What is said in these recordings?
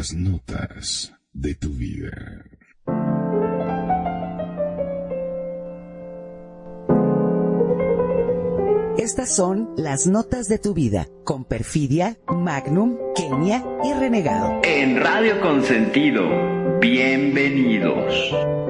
Las Notas de tu Vida. Estas son las notas de tu vida con Perfidia, Magnum, Kenia y Renegado. En Radio Consentido, bienvenidos.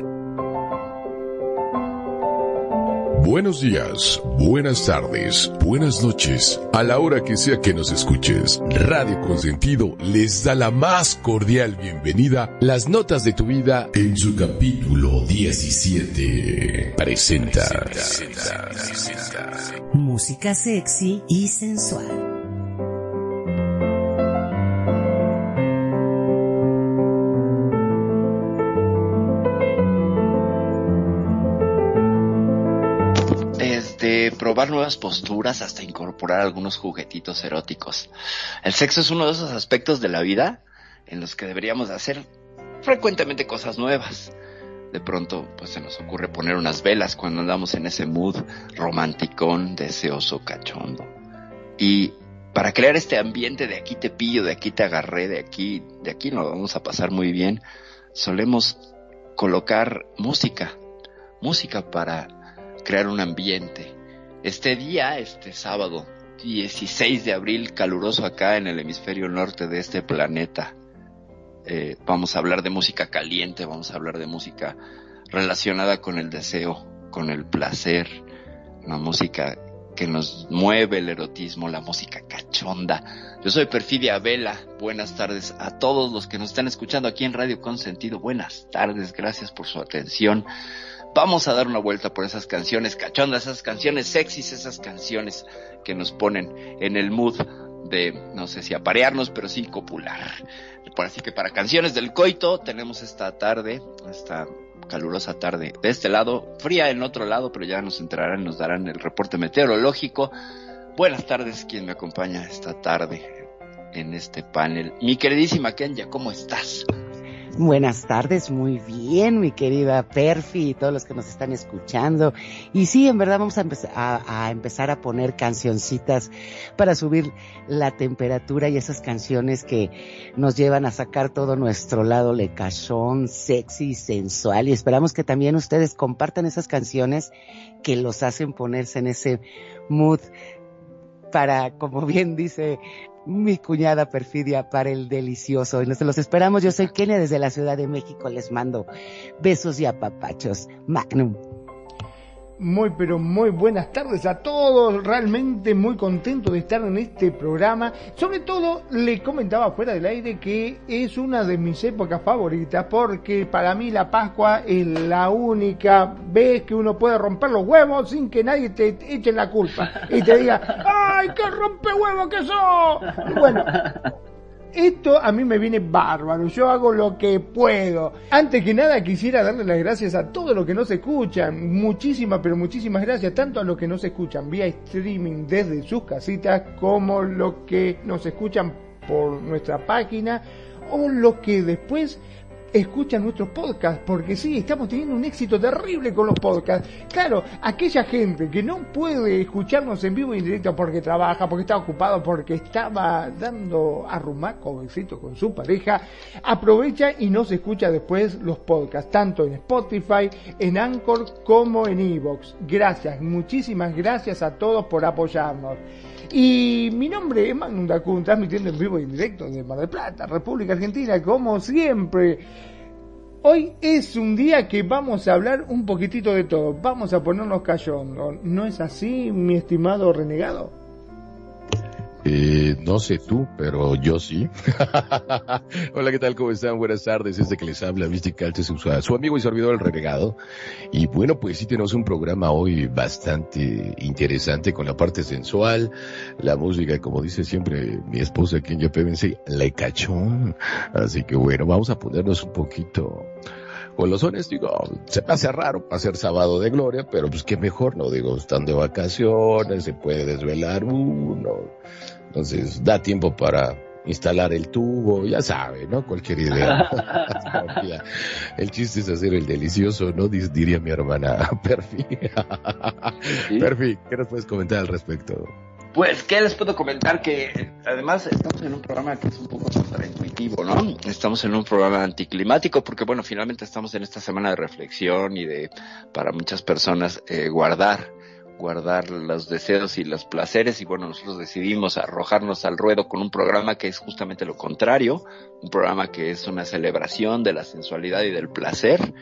Buenos días, buenas tardes, buenas noches, a la hora que sea que nos escuches. Radio Consentido les da la más cordial bienvenida. Las notas de tu vida en su capítulo 17. Presenta. Música sexy y sensual. Probar nuevas posturas hasta incorporar algunos juguetitos eróticos. El sexo es uno de esos aspectos de la vida en los que deberíamos hacer frecuentemente cosas nuevas. De pronto, pues se nos ocurre poner unas velas cuando andamos en ese mood romanticón, deseoso, cachondo. Y para crear este ambiente de aquí te pillo, de aquí te agarré, de aquí, de aquí nos vamos a pasar muy bien, solemos colocar música, música para crear un ambiente. Este día, este sábado, 16 de abril, caluroso acá en el hemisferio norte de este planeta, eh, vamos a hablar de música caliente, vamos a hablar de música relacionada con el deseo, con el placer, una música que nos mueve el erotismo, la música cachonda. Yo soy Perfidia Vela, buenas tardes a todos los que nos están escuchando aquí en Radio Consentido, buenas tardes, gracias por su atención. Vamos a dar una vuelta por esas canciones cachondas, esas canciones sexys, esas canciones que nos ponen en el mood de, no sé si aparearnos, pero sí copular. Por así que para canciones del coito tenemos esta tarde, esta calurosa tarde de este lado, fría en otro lado, pero ya nos entrarán, nos darán el reporte meteorológico. Buenas tardes, quien me acompaña esta tarde en este panel. Mi queridísima Kenya, ¿cómo estás? Buenas tardes, muy bien, mi querida Perfi y todos los que nos están escuchando. Y sí, en verdad vamos a, empezar a, poner cancioncitas para subir la temperatura y esas canciones que nos llevan a sacar todo nuestro lado lecachón, sexy, sensual. Y esperamos que también ustedes compartan esas canciones que los hacen ponerse en ese mood para, como bien dice mi cuñada perfidia para el delicioso. Y nos los esperamos. Yo soy Kenia desde la Ciudad de México. Les mando besos y apapachos. Magnum. Muy, pero muy buenas tardes a todos. Realmente muy contento de estar en este programa. Sobre todo, le comentaba fuera del aire que es una de mis épocas favoritas porque para mí la Pascua es la única vez que uno puede romper los huevos sin que nadie te eche la culpa y te diga, ¡ay, qué rompe huevos que sos! Bueno. Esto a mí me viene bárbaro, yo hago lo que puedo. Antes que nada quisiera darle las gracias a todos los que nos escuchan, muchísimas, pero muchísimas gracias, tanto a los que nos escuchan vía streaming desde sus casitas, como los que nos escuchan por nuestra página, o los que después escuchan nuestros podcasts, porque sí, estamos teniendo un éxito terrible con los podcasts. Claro, aquella gente que no puede escucharnos en vivo y en directo porque trabaja, porque está ocupado, porque estaba dando arrumaco éxito con su pareja, aprovecha y nos escucha después los podcasts, tanto en Spotify, en Anchor como en Evox. Gracias, muchísimas gracias a todos por apoyarnos. Y mi nombre es Magnum Dacun, transmitiendo en vivo y en directo de Mar del Plata, República Argentina, como siempre. Hoy es un día que vamos a hablar un poquitito de todo. Vamos a ponernos cayón. ¿No es así, mi estimado renegado? Eh, no sé tú, pero yo sí. Hola, ¿qué tal? ¿Cómo están? Buenas tardes. Este que les habla Mystic su, su amigo y servidor el renegado. Y bueno, pues sí tenemos un programa hoy bastante interesante con la parte sensual, la música, como dice siempre mi esposa aquí en YPMC, la cachón. Así que bueno, vamos a ponernos un poquito con los sones, digo, se me hace raro hacer sábado de gloria, pero pues qué mejor, ¿no? Digo, están de vacaciones, se puede desvelar uno, entonces da tiempo para instalar el tubo, ya sabe, ¿no? Cualquier idea. el chiste es hacer el delicioso, ¿no? Diría mi hermana Perfi. Perfi, ¿qué nos puedes comentar al respecto? Pues, ¿qué les puedo comentar? Que además estamos en un programa que es un poco contraintuitivo, ¿no? Estamos en un programa anticlimático porque, bueno, finalmente estamos en esta semana de reflexión y de, para muchas personas, eh, guardar, guardar los deseos y los placeres y, bueno, nosotros decidimos arrojarnos al ruedo con un programa que es justamente lo contrario, un programa que es una celebración de la sensualidad y del placer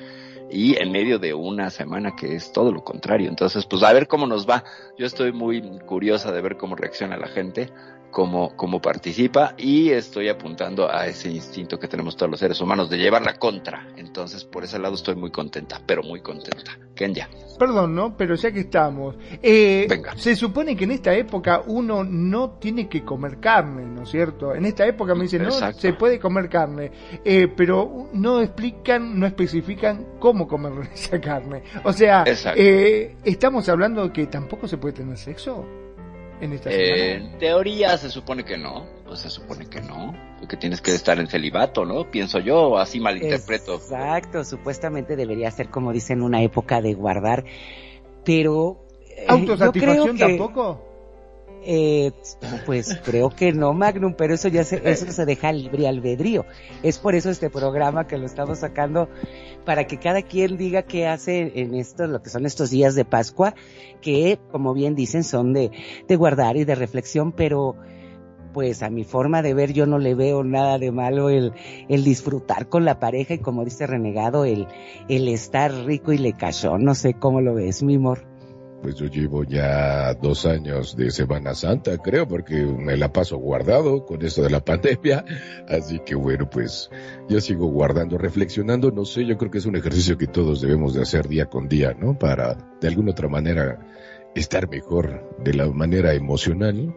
y en medio de una semana que es todo lo contrario. Entonces, pues a ver cómo nos va. Yo estoy muy curiosa de ver cómo reacciona la gente cómo, cómo participa y estoy apuntando a ese instinto que tenemos todos los seres humanos de llevar la contra. Entonces, por ese lado estoy muy contenta, pero muy contenta. Kenya. Perdón, ¿no? Pero ya que estamos. Eh, Venga. Se supone que en esta época uno no tiene que comer carne, ¿no es cierto? En esta época me dicen, no, se puede comer carne, eh, pero no explican, no especifican cómo comer esa carne. O sea, eh, estamos hablando de que tampoco se puede tener sexo en esta eh, En teoría se supone que no, pues se supone que no, porque tienes que estar en celibato, ¿no? Pienso yo, así malinterpreto. Exacto, supuestamente debería ser como dicen una época de guardar, pero... Eh, ¿Autosatisfacción tampoco? Eh, pues creo que no, Magnum, pero eso ya se, eso se deja libre albedrío. Es por eso este programa que lo estamos sacando para que cada quien diga qué hace en esto, lo que son estos días de Pascua, que como bien dicen son de, de guardar y de reflexión, pero pues a mi forma de ver yo no le veo nada de malo el, el disfrutar con la pareja y como dice Renegado, el, el estar rico y le cayó. No sé cómo lo ves, mi amor pues yo llevo ya dos años de Semana Santa, creo, porque me la paso guardado con esto de la pandemia. Así que bueno, pues yo sigo guardando, reflexionando. No sé, yo creo que es un ejercicio que todos debemos de hacer día con día, ¿no? Para de alguna otra manera estar mejor de la manera emocional.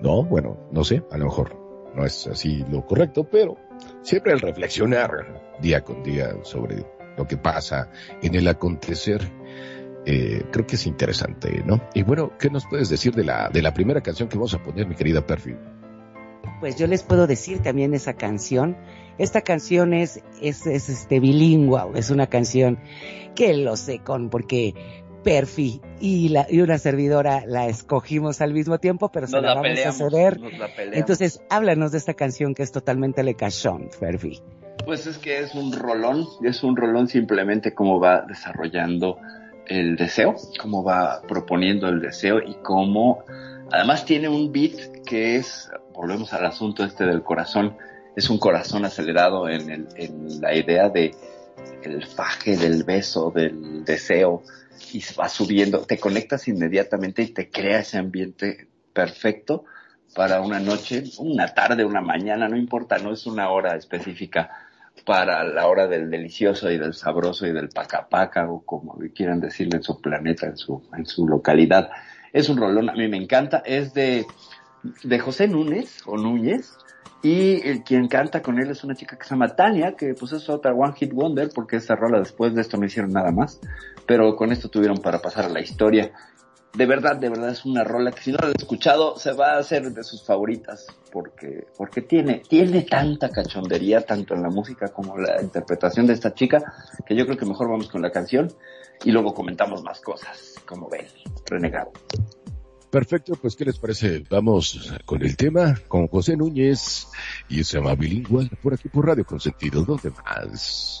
No, bueno, no sé, a lo mejor no es así lo correcto, pero siempre el reflexionar día con día sobre lo que pasa en el acontecer eh, creo que es interesante, ¿no? Y bueno, ¿qué nos puedes decir de la, de la primera canción que vamos a poner, mi querida Perfi? Pues yo les puedo decir también esa canción. Esta canción es, es, es este bilingual, es una canción que lo sé con, porque Perfi y, la, y una servidora la escogimos al mismo tiempo, pero se la, vamos a ceder. Entonces, háblanos de esta canción que es totalmente lecachón, Perfi. Pues es que es un rolón, es un rolón simplemente como va desarrollando el deseo, cómo va proponiendo el deseo y cómo además tiene un beat que es, volvemos al asunto este del corazón, es un corazón acelerado en, el, en la idea de el faje del beso, del deseo y va subiendo, te conectas inmediatamente y te crea ese ambiente perfecto para una noche, una tarde, una mañana, no importa, no es una hora específica para la hora del delicioso y del sabroso y del pacapaca o como quieran decirle en su planeta, en su, en su localidad. Es un rolón, a mí me encanta, es de, de José Núñez o Núñez y el, quien canta con él es una chica que se llama Tania, que pues es otra One Hit Wonder porque esta rola después de esto no hicieron nada más, pero con esto tuvieron para pasar a la historia de verdad, de verdad es una rola que si no la he escuchado se va a hacer de sus favoritas porque, porque tiene, tiene tanta cachondería tanto en la música como la interpretación de esta chica que yo creo que mejor vamos con la canción y luego comentamos más cosas, como ven, renegado. Perfecto, pues ¿qué les parece? Vamos con el tema con José Núñez y se llama Bilingüe por aquí por Radio Consentido, ¿dónde más?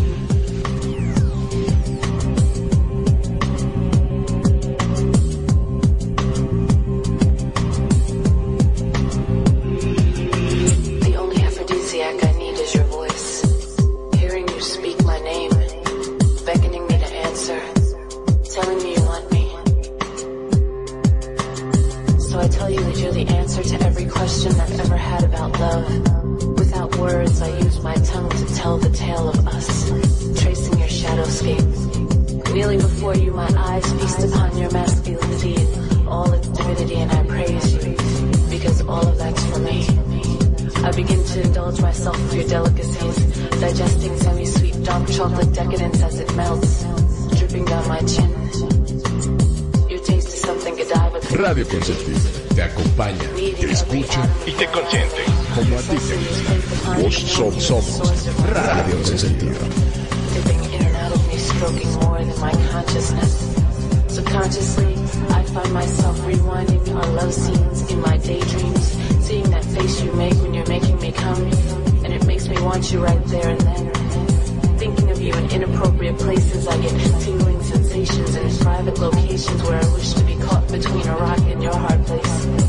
Como a ti te gusta. Vos somos, Radio Consentido. dipping in and out of me, stroking more than my consciousness. Subconsciously, I find myself rewinding our love scenes in my daydreams, seeing that face you make when you're making me come, and it makes me want you right there and then. Thinking of you in inappropriate places, I get tingling sensations in private locations where I wish to be caught between a rock and your hard place.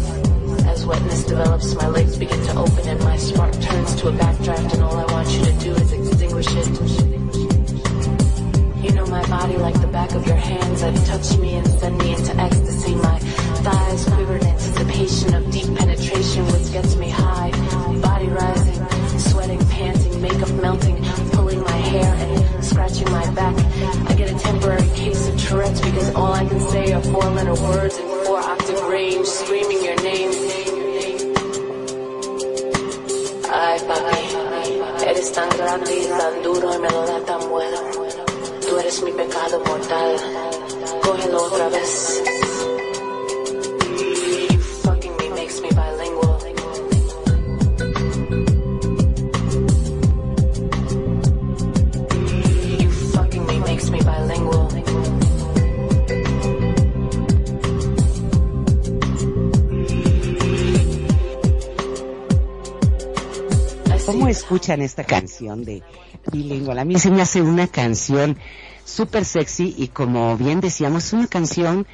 Wetness develops, my legs begin to open and my spark turns to a backdraft and all I want you to do is extinguish it. You know my body like the back of your hands. I've touched me and send me into ecstasy. My thighs quiver in anticipation of deep penetration, which gets me high. Body rising, sweating, panting, makeup melting, pulling my hair and scratching my back. I get a temporary case of Tourette's because all I can say are four letter words in four octave range, screaming your name. Eres tan grande y tan duro y me lo da tan bueno. Tú eres mi pecado mortal. Cógelo otra vez. Escuchan esta canción de bilingüe? A mí se me hace una canción súper sexy y como bien decíamos, una canción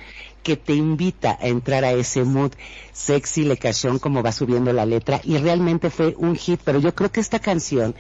que te invita a entrar a ese mood sexy, lecachón, como va subiendo la letra. Y realmente fue un hit, pero yo creo que esta canción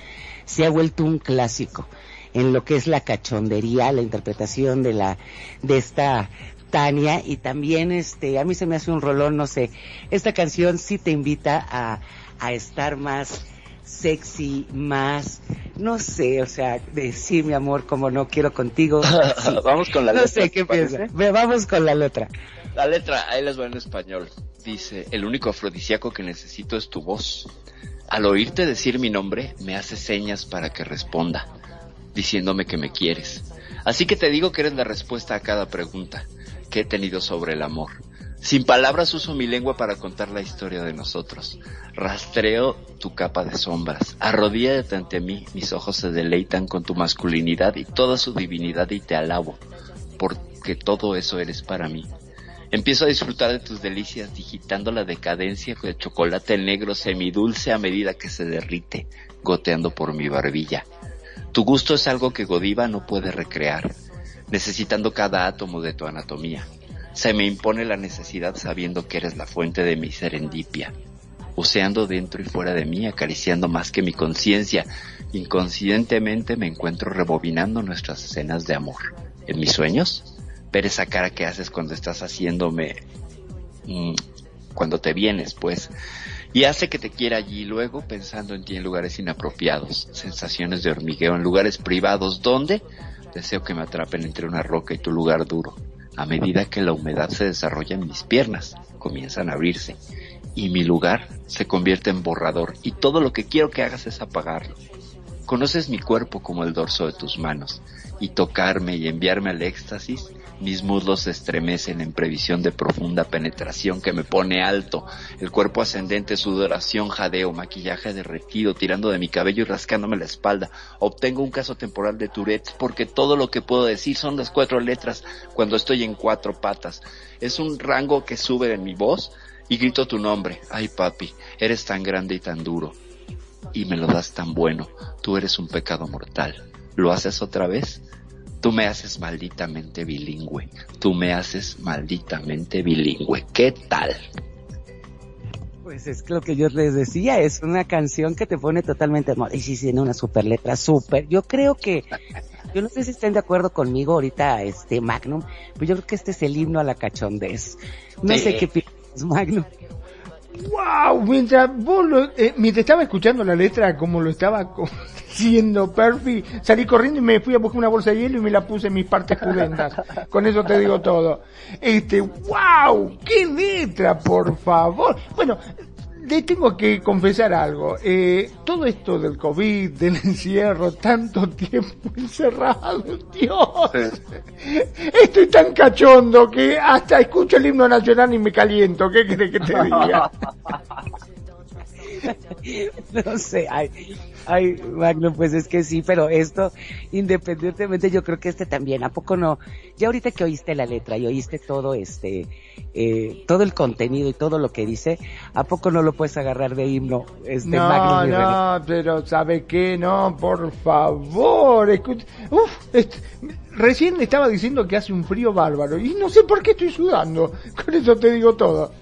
se ha vuelto un clásico en lo que es la cachondería, la interpretación de la, de esta Tania. Y también este, a mí se me hace un rolón, no sé, esta canción sí te invita a, a estar más sexy, más, no sé, o sea, decir mi amor como no quiero contigo. Sí. Vamos con la no letra. sé qué. Ve, Vamos con la letra. La letra, ahí les va en español. Dice, el único afrodisíaco que necesito es tu voz. Al oírte decir mi nombre, me haces señas para que responda, diciéndome que me quieres. Así que te digo que eres la respuesta a cada pregunta que he tenido sobre el amor. Sin palabras uso mi lengua para contar la historia de nosotros. Rastreo tu capa de sombras. Arrodíllate ante mí, mis ojos se deleitan con tu masculinidad y toda su divinidad y te alabo, porque todo eso eres para mí. Empiezo a disfrutar de tus delicias digitando la decadencia de chocolate negro semidulce a medida que se derrite, goteando por mi barbilla. Tu gusto es algo que Godiva no puede recrear, necesitando cada átomo de tu anatomía. Se me impone la necesidad sabiendo que eres la fuente de mi serendipia, oceando dentro y fuera de mí, acariciando más que mi conciencia. Inconscientemente me encuentro rebobinando nuestras escenas de amor. ¿En mis sueños? Ver esa cara que haces cuando estás haciéndome... mm, cuando te vienes, pues. Y hace que te quiera allí luego pensando en ti en lugares inapropiados, sensaciones de hormigueo en lugares privados, donde deseo que me atrapen entre una roca y tu lugar duro. A medida que la humedad se desarrolla en mis piernas, comienzan a abrirse y mi lugar se convierte en borrador y todo lo que quiero que hagas es apagarlo. Conoces mi cuerpo como el dorso de tus manos y tocarme y enviarme al éxtasis, mis muslos se estremecen en previsión de profunda penetración que me pone alto, el cuerpo ascendente, sudoración, jadeo, maquillaje derretido, tirando de mi cabello y rascándome la espalda. Obtengo un caso temporal de Tourette porque todo lo que puedo decir son las cuatro letras cuando estoy en cuatro patas. Es un rango que sube en mi voz y grito tu nombre. Ay papi, eres tan grande y tan duro. Y me lo das tan bueno. Tú eres un pecado mortal. ¿Lo haces otra vez? Tú me haces malditamente bilingüe. Tú me haces malditamente bilingüe. ¿Qué tal? Pues es lo que yo les decía, es una canción que te pone totalmente de moda. Y sí, tiene una super letra, súper. Yo creo que, yo no sé si estén de acuerdo conmigo ahorita, este Magnum, pero yo creo que este es el himno a la cachondez. No Sí. sé qué piensas, Magnum. Wow, mientras vos lo, eh, mientras estaba escuchando la letra como lo estaba diciendo Perfi, salí corriendo y me fui a buscar una bolsa de hielo y me la puse en mis partes pudendas. Con eso te digo todo. Este, wow, qué letra, por favor. Bueno, le tengo que confesar algo. Eh, todo esto del COVID, del encierro, tanto tiempo encerrado, Dios. Estoy tan cachondo que hasta escucho el himno nacional y me caliento. ¿Qué crees que te diga? No sé, ay, ay, Magno, pues es que sí, pero esto, independientemente, yo creo que este también, ¿a poco no? Ya ahorita que oíste la letra y oíste todo este, eh, todo el contenido y todo lo que dice, ¿a poco no lo puedes agarrar de himno, este No, Magno? René? no, pero ¿sabe qué? No, por favor. escucha- Uf, est- recién estaba diciendo que hace un frío bárbaro y no sé por qué estoy sudando. Con eso te digo todo.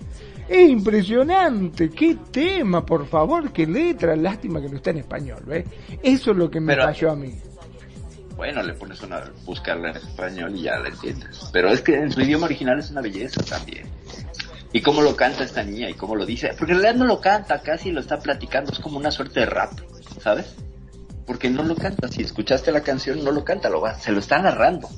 Es impresionante, qué tema, por favor, qué letra, lástima que no está en español, ¿ves? Eso es lo que me Pero- falló a mí. Bueno, le pones una, buscarla en español y ya la entiendes. Pero es que en su idioma original es una belleza también. Y cómo lo canta esta niña y cómo lo dice. Porque en realidad no lo canta, casi lo está platicando. Es como una suerte de rap, ¿sabes? Porque no lo canta. Si escuchaste la canción, no lo canta, lo va, se lo está narrando.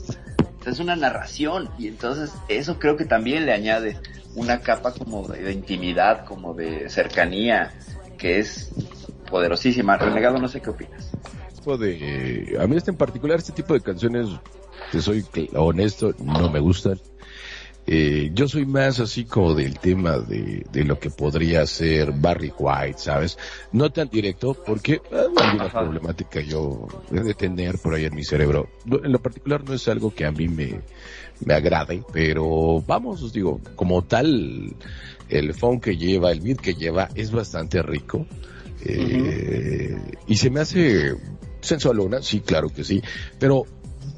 Es una narración. Y entonces eso creo que también le añade una capa como de, de intimidad, como de cercanía, que es poderosísima. Renegado, no sé qué opinas. de a mí este en particular este tipo de canciones te soy honesto no me gustan Eh, yo soy más así como del tema de, de lo que podría ser Barry White, ¿sabes? No tan directo, porque ah, alguna Ajá. problemática yo he de tener por ahí en mi cerebro. En lo particular no es algo que a mí me, me agrade, pero vamos, os digo, como tal, el funk que lleva, el beat que lleva es bastante rico. Eh, Y se me hace sensualona, sí, claro que sí, pero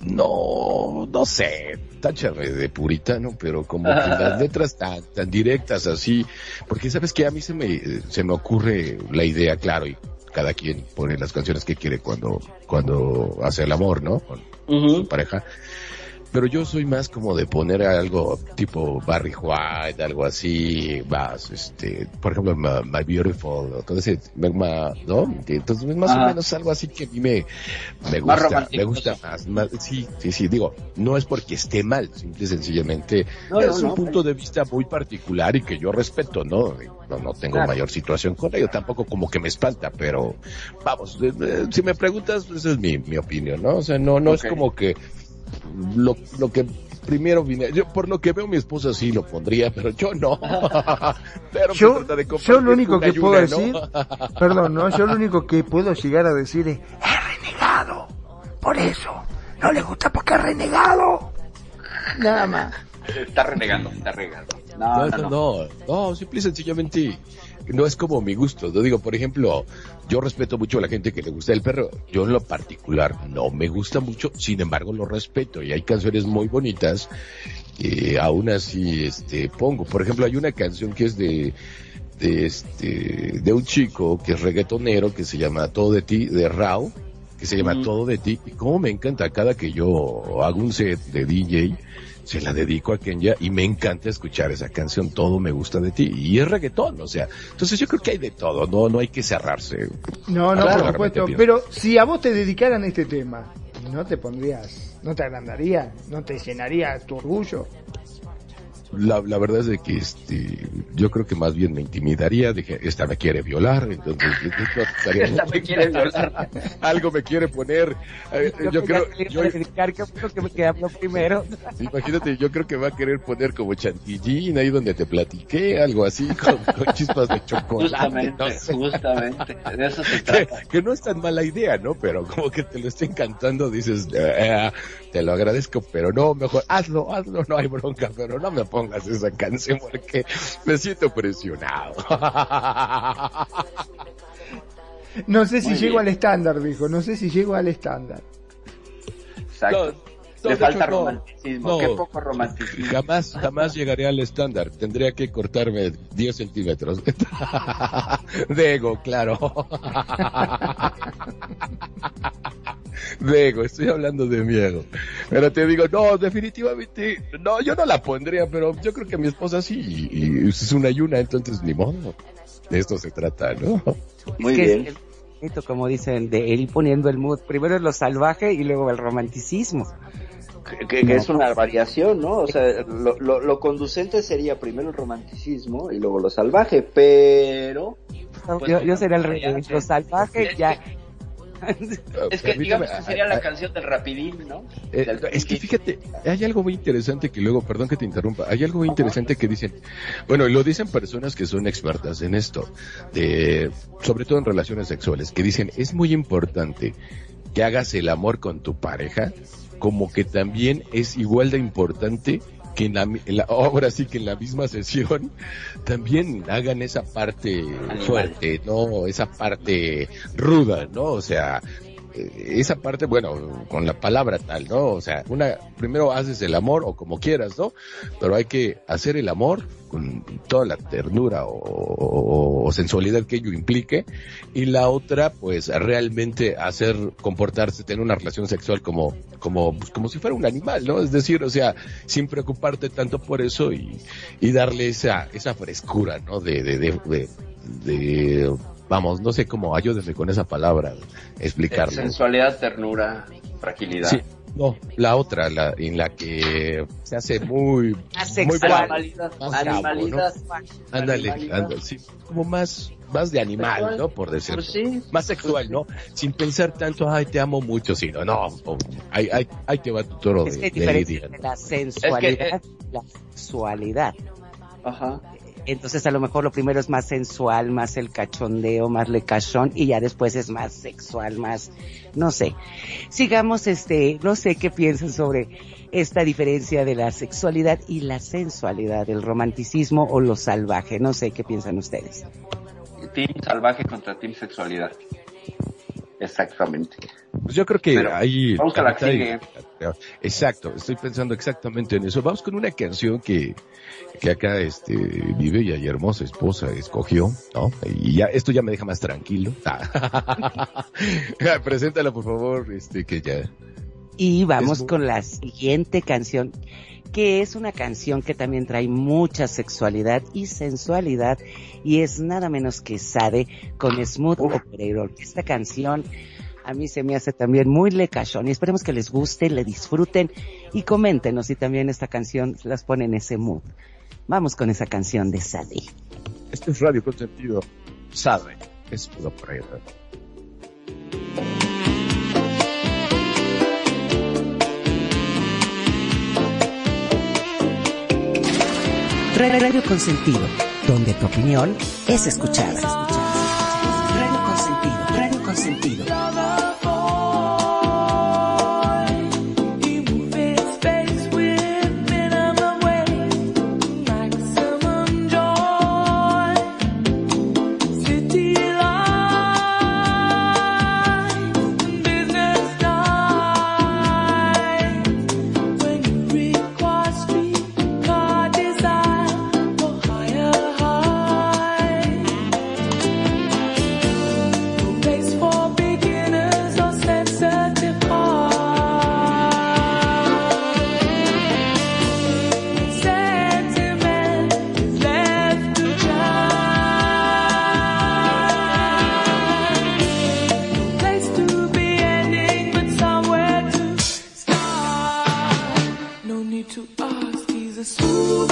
no, no sé, táchame de puritano, pero como que las letras tan, tan directas así, porque sabes que a mí se me, se me ocurre la idea, claro, y cada quien pone las canciones que quiere cuando, cuando hace el amor, ¿no? Con su pareja. Pero yo soy más como de poner algo tipo Barry White, algo así, más, este, por ejemplo, My, My Beautiful, o todo ese, ¿no? Entonces, más o menos algo así que a mí me, me gusta, me gusta más, más, sí, sí, sí, digo, no es porque esté mal, simple y sencillamente No, es no, un no, punto de vista muy particular y que yo respeto, ¿no? No, no tengo Claro. mayor situación con ello, tampoco como que me espanta, pero vamos, eh, eh, si me preguntas, esa es mi, mi opinión, ¿no? O sea, no, no es como que lo, lo que primero vine, yo por lo que veo mi esposa sí lo pondría, pero yo no. pero Yo, de yo lo único que puedo una, decir, ¿no? perdón, ¿no? Yo lo único que puedo llegar a decir es, es renegado. Por eso, no le gusta porque es renegado. Nada más. Está renegando, está renegando. No, No, no, no, no. no, no, simple y sencillamente no es como mi gusto. Yo digo, por ejemplo, yo respeto mucho a la gente que le gusta el perro. Yo en lo particular no me gusta mucho, sin embargo lo respeto y hay canciones muy bonitas que aún así este pongo. Por ejemplo, hay una canción que es de de este de un chico que es reggaetonero que se llama Todo de ti de Rao, que se llama. Todo de ti y como me encanta cada que yo hago un set de DJ se la dedico a Kenya y me encanta escuchar esa canción, todo me gusta de ti, y es reggaetón, o sea, entonces yo creo que hay de todo, no, no hay que cerrarse. No, no, por supuesto. Pero si a vos te dedicaran este tema, ¿no te pondrías, no te agrandaría, no te llenaría tu orgullo? La, la verdad es de que este, yo creo que más bien me intimidaría, dije, esta me quiere violar, entonces esto estaría Esta me quiere violar. algo me quiere poner, eh, yo creo, yo, que me primero. imagínate, yo creo que va a querer poner como chantillín ahí donde te platiqué, algo así, con, con chispas de chocolate, Justamente, no sé. justamente. De eso se que, trata. que no es tan mala idea, ¿no? Pero como que te lo estén cantando, dices, eh, te lo agradezco, pero no, mejor hazlo, hazlo, no hay bronca, pero no me pongas esa canción porque me siento presionado. No sé si Muy llego bien. al estándar, dijo, no sé si llego al estándar. Exacto. No, Le de falta hecho, romanticismo. No. Qué poco romanticismo. Jamás, jamás llegaré al estándar. Tendría que cortarme 10 centímetros de ego, claro. de ego, estoy hablando de mi ego. Pero te digo, no, definitivamente, no, yo no la pondría, pero yo creo que mi esposa sí, y, y es una y una, entonces ni modo. De esto se trata, ¿no? Muy Es que bien. es el bonito, como dicen, de ir poniendo el mood. Primero es lo salvaje y luego el romanticismo. Que, es una variación, ¿no? O sea, lo, lo, lo conducente sería primero el romanticismo y luego lo salvaje, pero... Pues, yo, yo sería el rey, lo salvaje Es ya. Es que digamos que sería ah, la ah, canción del rapidín, ¿no? Eh, Del es que fíjate, hay algo muy interesante que luego, perdón que te interrumpa, hay algo muy interesante que dicen, bueno, y lo dicen personas que son expertas en esto, de, sobre todo en relaciones sexuales, que dicen, es muy importante que hagas el amor con tu pareja, como que también es igual de importante que en la, en la- ahora sí que en la misma sesión también hagan esa parte fuerte, no, esa parte ruda, ¿no? O sea, esa parte, bueno, con la palabra tal, ¿no? O sea, una, primero haces el amor o como quieras, ¿no? Pero hay que hacer el amor con toda la ternura o, sensualidad que ello implique. Y la otra, pues, realmente hacer, comportarse, tener una relación sexual como, como, pues, como si fuera un animal, ¿no? Es decir, o sea, sin preocuparte tanto por eso y, y darle esa, esa frescura, ¿no? De, de, de, de, de- vamos, no sé cómo ayúdenme con esa palabra, explicarlo. Sensualidad, ternura, fragilidad. Sí, no, la otra, la, en la que se hace muy, muy. Animalidad. Animalidad. ándale, ándale, sí, como más, más de animal. ¿no? Por decir. Pues sí. Más sexual, ¿no? Sin pensar tanto, ay, te amo mucho, sino, no, oh, ahí, ahí, ahí te va tu toro Es de, que Lidia. entre la sensualidad eh, la sexualidad. Ajá. Entonces a lo mejor lo primero es más sensual, más el cachondeo, más le cachón y ya después es más sexual, más, no sé. Sigamos este, no sé qué piensan sobre esta diferencia de la sexualidad y la sensualidad, el romanticismo o lo salvaje. No sé qué piensan ustedes. Team salvaje contra team sexualidad. Exactamente. Pues yo creo que Pero ahí... vamos a la que ahorita- Exacto, estoy pensando exactamente en eso. Vamos con una canción que, que acá este vive y ayer hermosa esposa escogió, ¿no? Y ya, esto ya me deja más tranquilo. Ah. Preséntala por favor, este que ya. Y vamos Es con la siguiente canción, que es una canción que también trae mucha sexualidad y sensualidad, y es nada menos que Sade con Smooth Operator. Esta canción a mí se me hace también muy lecachón, y esperemos que les guste, le disfruten, y coméntenos si también esta canción las pone en ese mood. Vamos con esa canción de Sade. Esto es Radio Consentido. Sabe, es todo Radio Consentido, donde tu opinión es escuchada. tudo.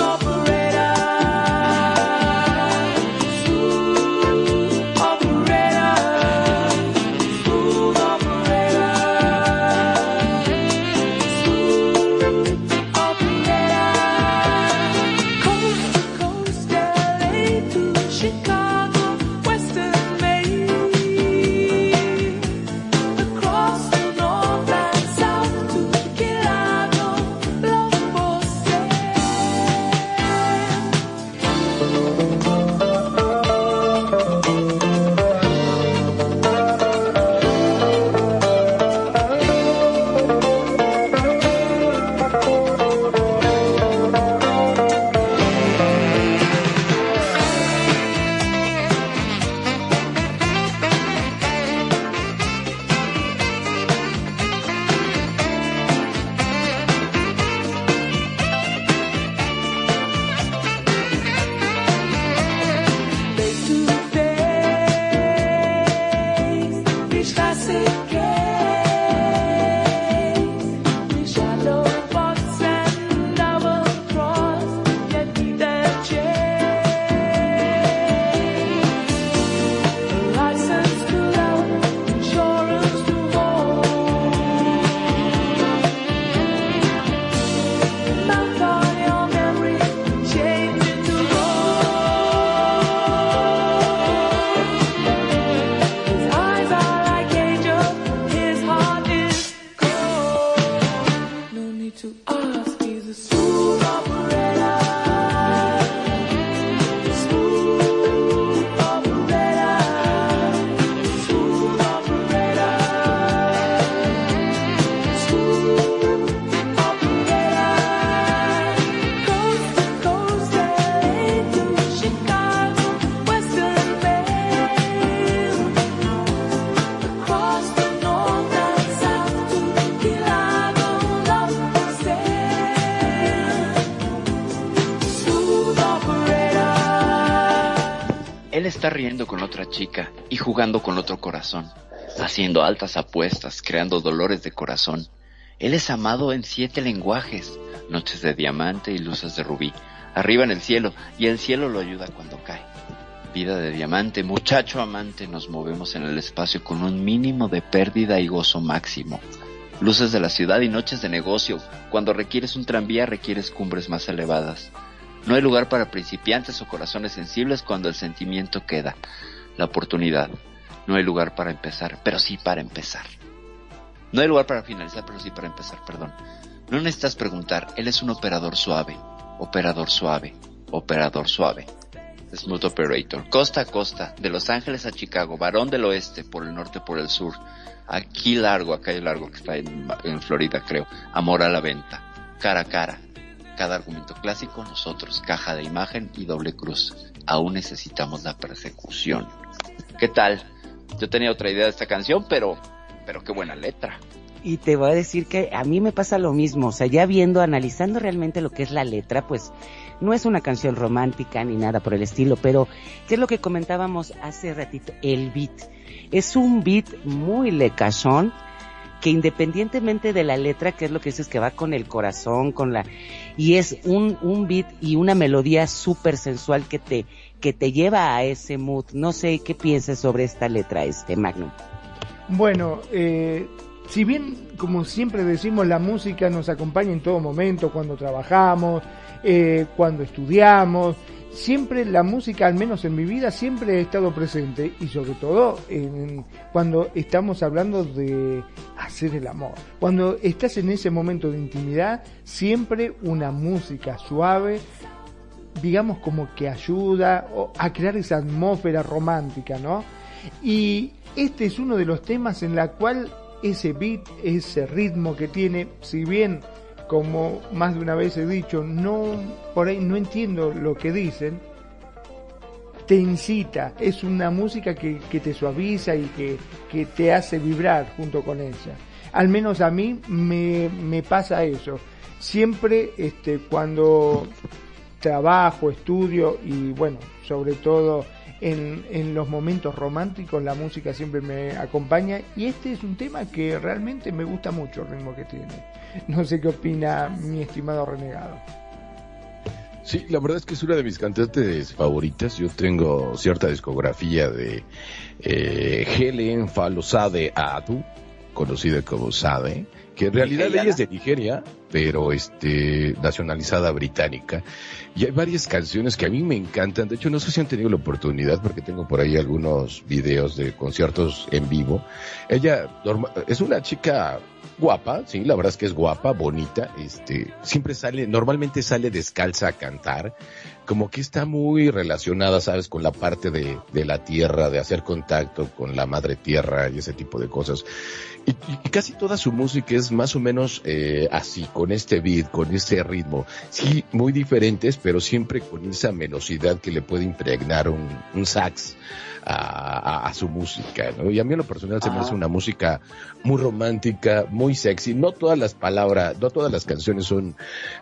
Con otra chica y jugando con otro corazón, haciendo altas apuestas, creando dolores de corazón. Él es amado en siete lenguajes, noches de diamante y luces de rubí, arriba en el cielo, y el cielo lo ayuda cuando cae. Vida de diamante, muchacho amante, nos movemos en el espacio con un mínimo de pérdida y gozo máximo. Luces de la ciudad y noches de negocio, cuando requieres un tranvía requieres cumbres más elevadas. No hay lugar para principiantes o corazones sensibles cuando el sentimiento queda. La oportunidad. No hay lugar para empezar, pero sí para empezar. No hay lugar para finalizar, pero sí para empezar, perdón. No necesitas preguntar, él es un operador suave. Operador suave. Operador suave. Smooth Operator. Costa a costa, de Los Ángeles a Chicago, varón del oeste, por el norte, por el sur. Aquí largo, acá hay largo, que está en, en Florida, creo. Amor a la venta. Cara a cara. Cada argumento clásico, nosotros, caja de imagen y doble cruz. Aún necesitamos la persecución. ¿Qué tal? Yo tenía otra idea de esta canción, pero, pero qué buena letra. Y te voy a decir que a mí me pasa lo mismo, o sea, ya viendo, analizando realmente lo que es la letra, pues no es una canción romántica ni nada por el estilo, pero ¿qué es lo que comentábamos hace ratito? El beat. Es un beat muy lecachón, que independientemente de la letra, que es lo que dices que va con el corazón, con la, y es un, un beat y una melodía súper sensual que te, que te lleva a ese mood. No sé qué pienses sobre esta letra, este Magnum. Bueno, eh, si bien, como siempre decimos, la música nos acompaña en todo momento, cuando trabajamos, eh, cuando estudiamos, siempre la música, al menos en mi vida, siempre ha estado presente y sobre todo en- cuando estamos hablando de hacer el amor. Cuando estás en ese momento de intimidad, siempre una música suave, digamos como que ayuda a crear esa atmósfera romántica, ¿no? Y este es uno de los temas en la cual ese beat, ese ritmo que tiene, si bien como más de una vez he dicho, no por ahí no entiendo lo que dicen, te incita, es una música que, que te suaviza y que, que te hace vibrar junto con ella. Al menos a mí me, me pasa eso. Siempre este, cuando trabajo, estudio y bueno, sobre todo en, en los momentos románticos la música siempre me acompaña y este es un tema que realmente me gusta mucho el ritmo que tiene. No sé qué opina mi estimado renegado. Sí, la verdad es que es una de mis cantantes favoritas. Yo tengo cierta discografía de eh, Helen Falosade Adu, conocida como Sade, que en realidad ella es de Nigeria, pero este nacionalizada británica. Y hay varias canciones que a mí me encantan. De hecho, no sé si han tenido la oportunidad, porque tengo por ahí algunos videos de conciertos en vivo. Ella es una chica guapa, sí, la verdad es que es guapa, bonita, este, siempre sale, normalmente sale descalza a cantar, como que está muy relacionada, sabes, con la parte de, de la tierra, de hacer contacto con la madre tierra y ese tipo de cosas. Y, y- casi toda su música es más o menos eh, así, con este beat, con este ritmo. Sí, muy diferentes, pero siempre con esa velocidad que le puede impregnar un, un sax a, a- a su música, ¿no? Y a mí en lo personal se me hace una música muy romántica, muy sexy. No todas las palabras, no todas las canciones son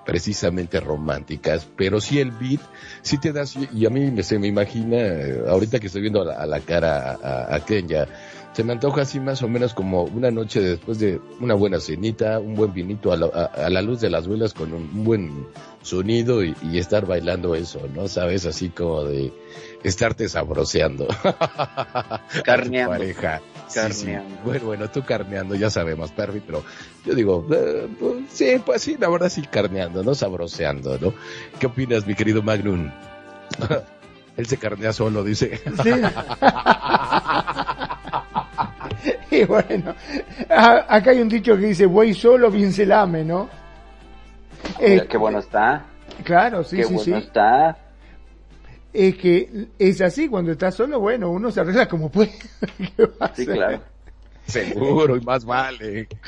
precisamente románticas, pero sí el beat, sí te das, y a mí me- se me imagina, eh, ahorita que estoy viendo a la, a la cara a, a Kenya, se me antoja así más o menos como una noche después de una buena cenita, un buen vinito a la, a- a la luz de las velas con un, un buen sonido y, y estar bailando eso, ¿no? Sabes, así como de estarte sabroseando. a tu Carneando. pareja. Sí, sí. Carneando. Bueno, bueno, tú carneando, ya sabemos, Perry, pero yo digo, eh, pues, sí, pues sí, la verdad sí, carneando, ¿no? Sabroseando, ¿no? ¿Qué opinas, mi querido Magnum? Él se carnea solo, dice. Sí. y bueno, a- acá hay un dicho que dice, buey solo, bien se lame, ¿no? Eh, Mira, qué bueno está. Claro, sí, qué sí, bueno sí. está. Es que es así, cuando estás solo, bueno, uno se arregla como puede. ¿Qué va a Sí, claro. Seguro, y más vale.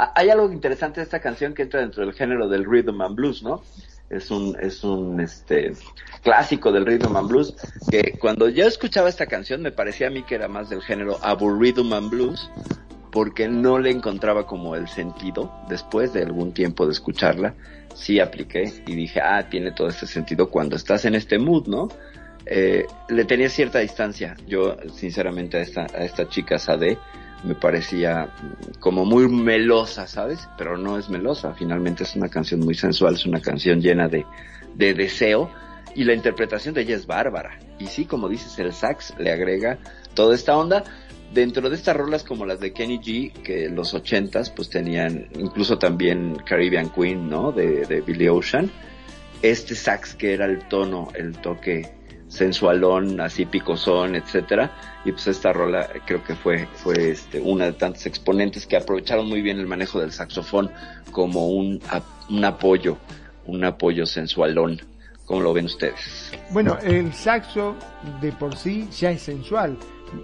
Ah, Hay algo interesante de esta canción que entra dentro del género del rhythm and blues, ¿no? Es un, es un, este, clásico del rhythm and blues, que cuando yo escuchaba esta canción me parecía a mí que era más del género aburrido and blues, porque no le encontraba como el sentido. Después de algún tiempo de escucharla, sí apliqué y dije, ah, tiene todo este sentido cuando estás en este mood, ¿no? Eh, le tenía cierta distancia. Yo, sinceramente, a esta, a esta chica Sade me parecía como muy melosa, ¿sabes? Pero no es melosa, finalmente es una canción muy sensual, es una canción llena de, de deseo y la interpretación de ella es bárbara. Y sí, como dices, el sax le agrega toda esta onda. Dentro de estas rolas como las de Kenny G, que en los ochentas pues tenían incluso también Caribbean Queen, ¿no? De, de Billy Ocean. Este sax que era el tono, el toque sensualón, así picosón, etcétera. Y pues esta rola creo que fue, fue este, una de tantos exponentes que aprovecharon muy bien el manejo del saxofón como un, un apoyo, un apoyo sensualón. ¿Cómo lo ven ustedes? Bueno, el saxo de por sí ya es sensual.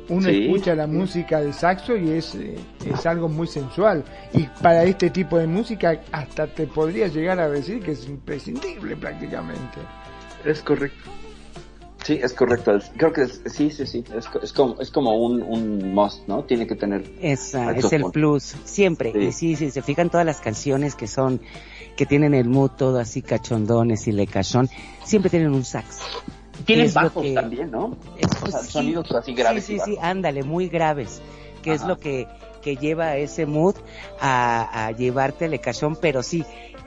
Uno Sí, escucha la música de saxo y es, eh, es algo muy sensual. Y para este tipo de música hasta te podría llegar a decir que es imprescindible prácticamente. Es correcto. Sí, es correcto. Es- Creo que es- sí, sí, sí. Es, co- es como, es como un, un must, ¿no? Tiene que tener. Es, ah, es el plus, siempre. Sí. Y sí, sí, se fijan todas las canciones que son, que tienen el mood todo así cachondones y lecachón, siempre tienen un sax. Tienen bajos que- también, ¿no? Es- O sea, sí, sonidos así graves. Sí, sí, sí, ándale, muy graves, que es lo que, que lleva a ese mood a, a llevarte el cachón, pero sí,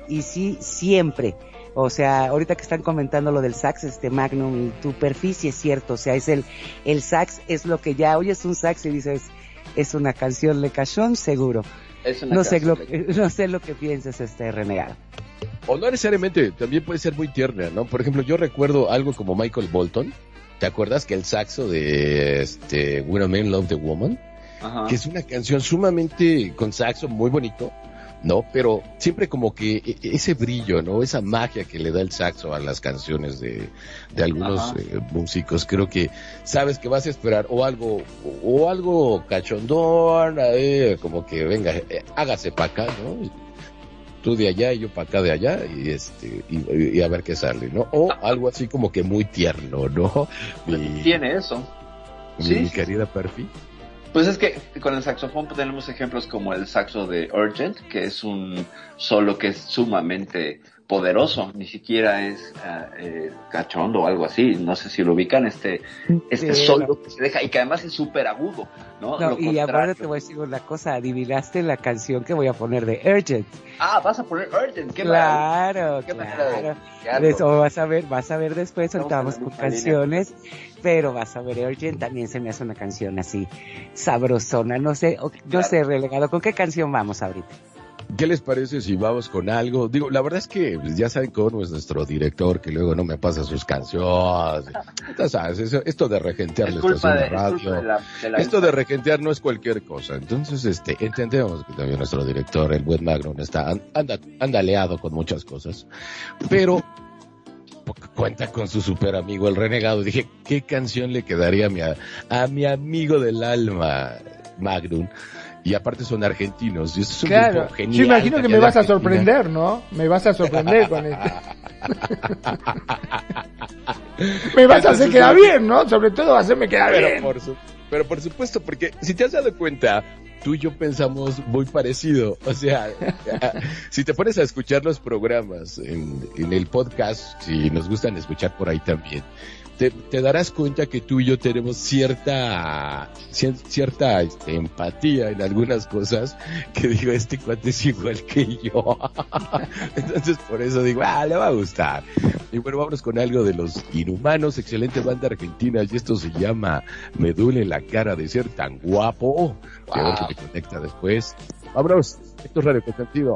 y sí, siempre. O sea, ahorita que están comentando lo del sax, este Magnum, y tu perfil es cierto, o sea, es el, el sax es lo que ya oyes un sax y dices, es una canción lecachón, seguro. Es una No sé, lo, no sé lo que pienses, este renegado. O no necesariamente, también puede ser muy tierna, ¿no? Por ejemplo, yo recuerdo algo como Michael Bolton. ¿Te acuerdas que el saxo de este When a Man Love the Woman? Ajá. que es una canción sumamente con saxo muy bonito, ¿no? Pero siempre como que e- ese brillo, ¿no? Esa magia que le da el saxo a las canciones de, de algunos eh, músicos, creo que sabes que vas a esperar o algo, o algo cachondón, eh, como que venga, eh, hágase para acá, ¿no? Tú de allá y yo para acá de allá y este y, y a ver qué sale, ¿no? O algo así como que muy tierno, ¿no? Mi, Tiene eso. mi sí, querida Perfi. Pues es que con el saxofón pues, tenemos ejemplos como el saxo de Urgent, que es un solo que es sumamente poderoso, ni siquiera es eh, cachondo o algo así, no sé si lo ubican, este, este Sí, que se deja y que además es súper agudo, ¿no? No, Lo y aparte te voy a decir una cosa, adivinaste la canción que voy a poner de Urgent. Ah, vas a poner Urgent, qué Claro, qué claro. De Eso vas a ver, vas a ver después, soltamos con línea. canciones, pero vas a ver Urgent también se me hace una canción así sabrosona, no sé, no Claro. sé, relegado, ¿con qué canción vamos ahorita? ¿Qué les parece si vamos con algo? Digo, la verdad es que pues, ya saben cómo es nuestro director que luego no me pasa sus canciones. Ya sabes, eso- esto de regentear la estación de, de es radio. de la, de la- Esto de regentear no es cualquier cosa. Entonces, este, entendemos que también nuestro director, el buen Magnum, está, anda, anda leado con muchas cosas. Pero, cuenta con su super amigo, el renegado. Dije, ¿qué canción le quedaría a mi, a, a mi amigo del alma, Magnum? Y aparte son argentinos. Y eso es un Claro, grupo genial yo imagino que me vas a sorprender, ¿no? Me vas a sorprender con esto. me vas a hacer quedar bien, ¿no? Sobre todo hacerme quedar Pero bien. por, su- pero por supuesto, porque si te has dado cuenta, tú y yo pensamos muy parecido. O sea, si te pones a escuchar los programas en, en el podcast, si nos gustan escuchar por ahí también, te, te darás cuenta que tú y yo tenemos cierta cier- cierta este, empatía en algunas cosas que digo, este cuate es igual que yo. Entonces por eso digo, ah, le va a gustar. Y bueno, vámonos con algo de los inhumanos, excelente banda argentina, y esto se llama Me duele la cara de ser tan guapo. Y a ver qué me conecta después. Vámonos, esto es Radio Consentido.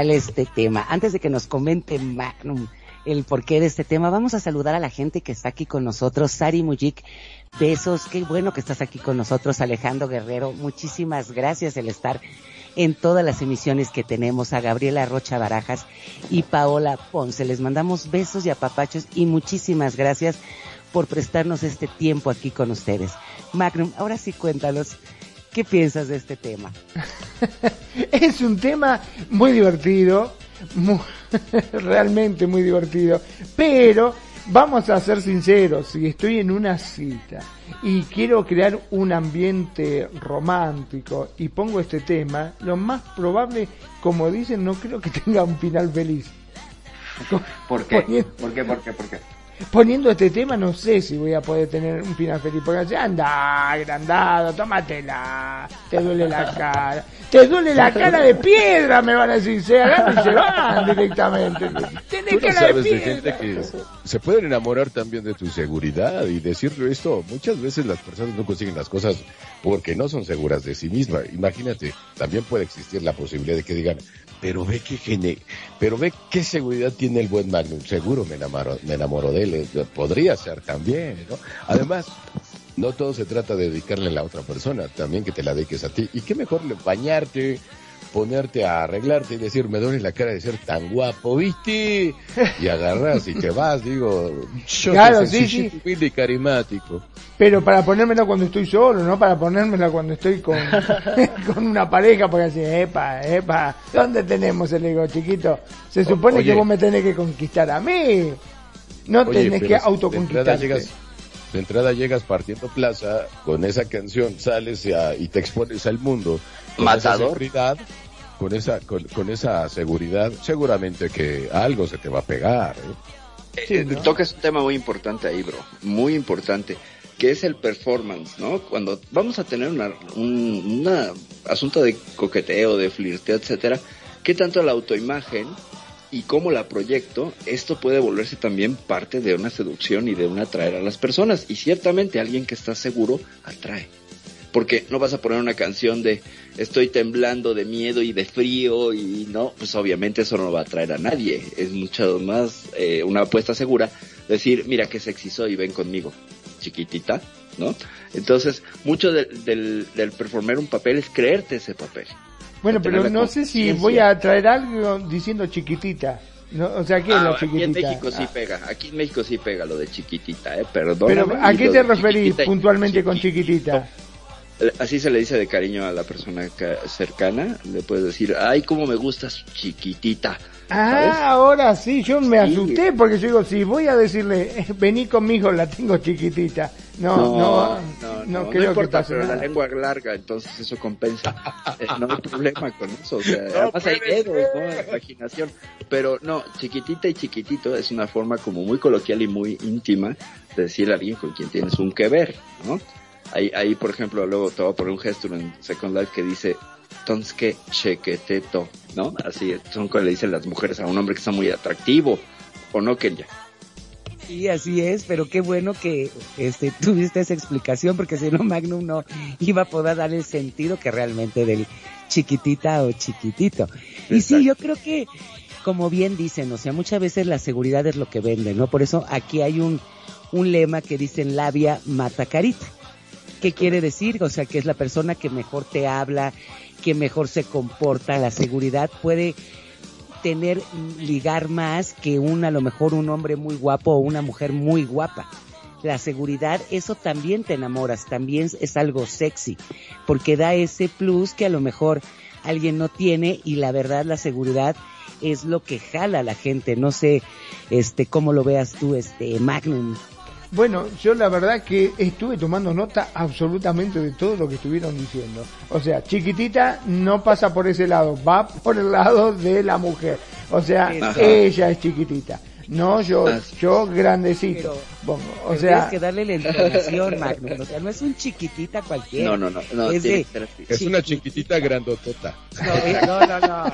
¿Qué tal este tema? Antes de que nos comente Magnum el porqué de este tema, vamos a saludar a la gente que está aquí con nosotros. Sari Mujik, besos, qué bueno que estás aquí con nosotros. Alejandro Guerrero, muchísimas gracias el estar en todas las emisiones que tenemos. A Gabriela Rocha Barajas y Paola Ponce, les mandamos besos y apapachos y muchísimas gracias por prestarnos este tiempo aquí con ustedes. Magnum, ahora sí cuéntanos, ¿qué piensas de este tema? Es un tema muy divertido, mu- realmente muy divertido, pero vamos a ser sinceros, si estoy en una cita y quiero crear un ambiente romántico y pongo este tema, lo más probable, como dicen, no creo que tenga un final feliz. ¿Por qué? Poniendo- ¿Por qué? ¿Por qué? ¿Por qué? Poniendo este tema no sé si voy a poder tener un final feliz, porque así, anda, agrandado, tómatela, te duele la cara, te duele la cara de piedra, me van a decir, se agarran y se van directamente. Tenés Tú no cara sabes de piedra. gente que se pueden enamorar también de tu seguridad y decirle esto. Muchas veces las personas no consiguen las cosas porque no son seguras de sí mismas. Imagínate, también puede existir la posibilidad de que digan, pero ve qué gene, pero ve qué seguridad tiene el buen Magnum. Seguro me enamoro, me enamoro de él. Podría ser también, ¿no? Además, no todo se trata de dedicarle a la otra persona, también que te la dediques a ti. Y qué mejor le- bañarte, ponerte a arreglarte y decir, me duele la cara de ser tan guapo, ¿viste? Y agarras y te vas, digo, yo Claro, sí, sí. humilde y carismático. Pero para ponérmela cuando estoy solo, no para ponérmela cuando estoy con, con una pareja, porque así, epa, epa, ¿dónde tenemos el ego, chiquito? Se supone oye. que vos me tenés que conquistar a mí. No Oye, tenés que si de entrada autoconquistarte. llegas, de entrada llegas partiendo plaza, con esa canción sales y, a- y te expones al mundo. Con Matador. seguridad, con esa, con, con esa seguridad, seguramente que algo se te va a pegar. ¿eh? Sí, Eh, ¿no? Tocas un tema muy importante ahí, bro. Muy importante. Que es el performance, ¿no? Cuando vamos a tener una, un una asunto de coqueteo, de flirteo, etcétera, ¿qué tanto la autoimagen y cómo la proyecto? Esto puede volverse también parte de una seducción y de un atraer a las personas. Y ciertamente alguien que está seguro atrae. Porque no vas a poner una canción de estoy temblando de miedo y de frío y no, pues obviamente eso no va a atraer a nadie. Es mucho más eh, una apuesta segura decir, mira qué sexy soy, ven conmigo, chiquitita, ¿no? Entonces, mucho del, del, del performer un papel es creerte ese papel. Bueno, pero no sé si voy a traer algo diciendo chiquitita. No, o sea, ¿qué es Ah, la aquí en chiquitita? México sí Ah, pega, aquí en México sí pega lo de chiquitita, eh, perdón. Pero, ¿a qué te referís puntualmente con chiquitita? Así se le dice de cariño a la persona ca- cercana, le puedes decir, ay, cómo me gustas chiquitita. ¿Sabes? Ah, ahora sí, yo me Sí. asusté porque yo digo, si voy a decirle, eh, vení conmigo, la tengo chiquitita. No, no, no, creo importa, que pase pero nada. la lengua larga, entonces eso compensa. Eh, no hay problema con eso, o sea, además hay dedos, ¿no? Imaginación. Pero no, chiquitita y chiquitito es una forma como muy coloquial y muy íntima de decirle a alguien con quien tienes un que ver, ¿no? Ahí, ahí, por ejemplo, luego te voy a poner un gesto en Second Life que dice, entonces que chequeteto, ¿no? Así son como le dicen las mujeres a un hombre que está muy atractivo, o no, Kenya. Sí, así es, pero qué bueno que este tuviste esa explicación porque si no Magnum no iba a poder dar el sentido que realmente del chiquitita o chiquitito. Y sí, yo creo que como bien dicen, o sea, muchas veces la seguridad es lo que vende, ¿no? Por eso aquí hay un un lema que dicen labia mata carita. ¿Qué quiere decir? O sea, que es la persona que mejor te habla, que mejor se comporta, la seguridad puede tener, ligar más que un, a lo mejor un hombre muy guapo o una mujer muy guapa. La seguridad, eso también te enamoras, también es algo sexy, porque da ese plus que a lo mejor alguien no tiene y la verdad la seguridad es lo que jala a la gente. No sé, este, cómo lo veas tú, este, Magnum. Bueno, yo la verdad que estuve tomando nota absolutamente de todo lo que estuvieron diciendo. O sea, chiquitita no pasa por ese lado, va por el lado de la mujer. O sea, Ajá. ella es chiquitita. No yo, yo grandecito. O Pero sea, tienes que darle la entonación, Magnum. O sea, no es un chiquitita cualquiera. No, no, no, no, Es de-. Es una chiquitita grandotota. No, eh, no, no, no.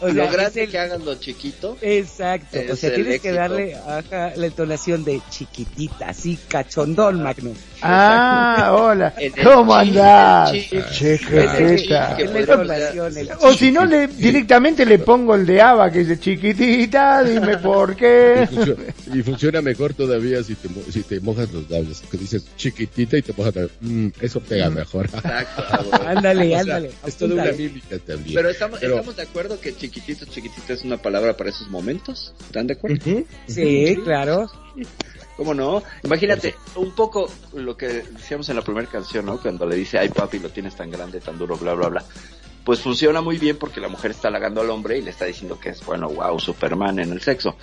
O sea, Lo es grande el- que hagan lo chiquito, Exacto, o sea, tienes que darle ajá, la entonación de chiquitita, así cachondón, Magnum. ah, hola, ¿cómo andás? Chiquitita. O si no, le, directamente le pongo el de Ava que dice chiquitita, dime por Y qué. funciona, y funciona mejor todavía si te, si te mojas los labios. Que dices chiquitita y te mojas los mm, Eso pega mejor. Exacto. Ándale, O sea, ándale. es toda una mímica también. Pero estamos, Pero- estamos de acuerdo que chiquitito, chiquitito es una palabra para esos momentos. ¿Están de acuerdo? Sí, claro. ¿Cómo no? Imagínate un poco lo que decíamos en la primera canción, ¿no? Cuando le dice, ay papi, lo tienes tan grande, tan duro, bla, bla, bla. Pues funciona muy bien porque la mujer está halagando al hombre y le está diciendo que es, bueno, wow, Superman en el sexo.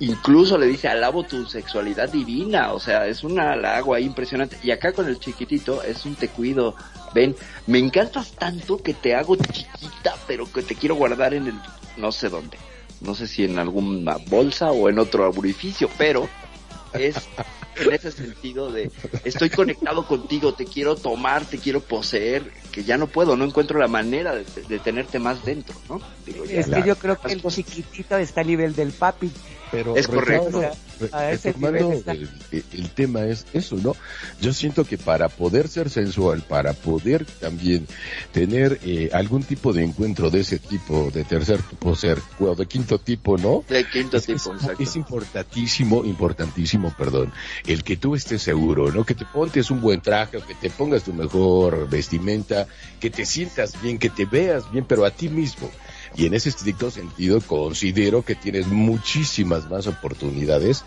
Incluso le dice, alabo tu sexualidad divina, o sea, es un halago ahí impresionante. Y acá con el chiquitito es un te cuido, ven, me encantas tanto que te hago chiquita, pero que te quiero guardar en el, no sé dónde. No sé si en alguna bolsa o en otro orificio, pero es en ese sentido de estoy conectado contigo, te quiero tomar, te quiero poseer, que ya no puedo, no encuentro la manera de, de tenerte más dentro, ¿no? Digo, ya, Es que Claro. yo creo que el chiquitito está a nivel del papi. Pero Es correcto. A retomando está. el, el tema es eso, ¿no? Yo siento que para poder ser sensual, para poder también tener eh, algún tipo de encuentro de ese tipo, de tercer tipo ser, o de quinto tipo, ¿no? de quinto Es, tipo, es- exacto. es importantísimo, importantísimo, perdón, el que tú estés seguro, ¿no? Que te pontes un buen traje, o que te pongas tu mejor vestimenta, que te sientas bien, que te veas bien, pero a ti mismo. Y en ese estricto sentido considero que tienes muchísimas más oportunidades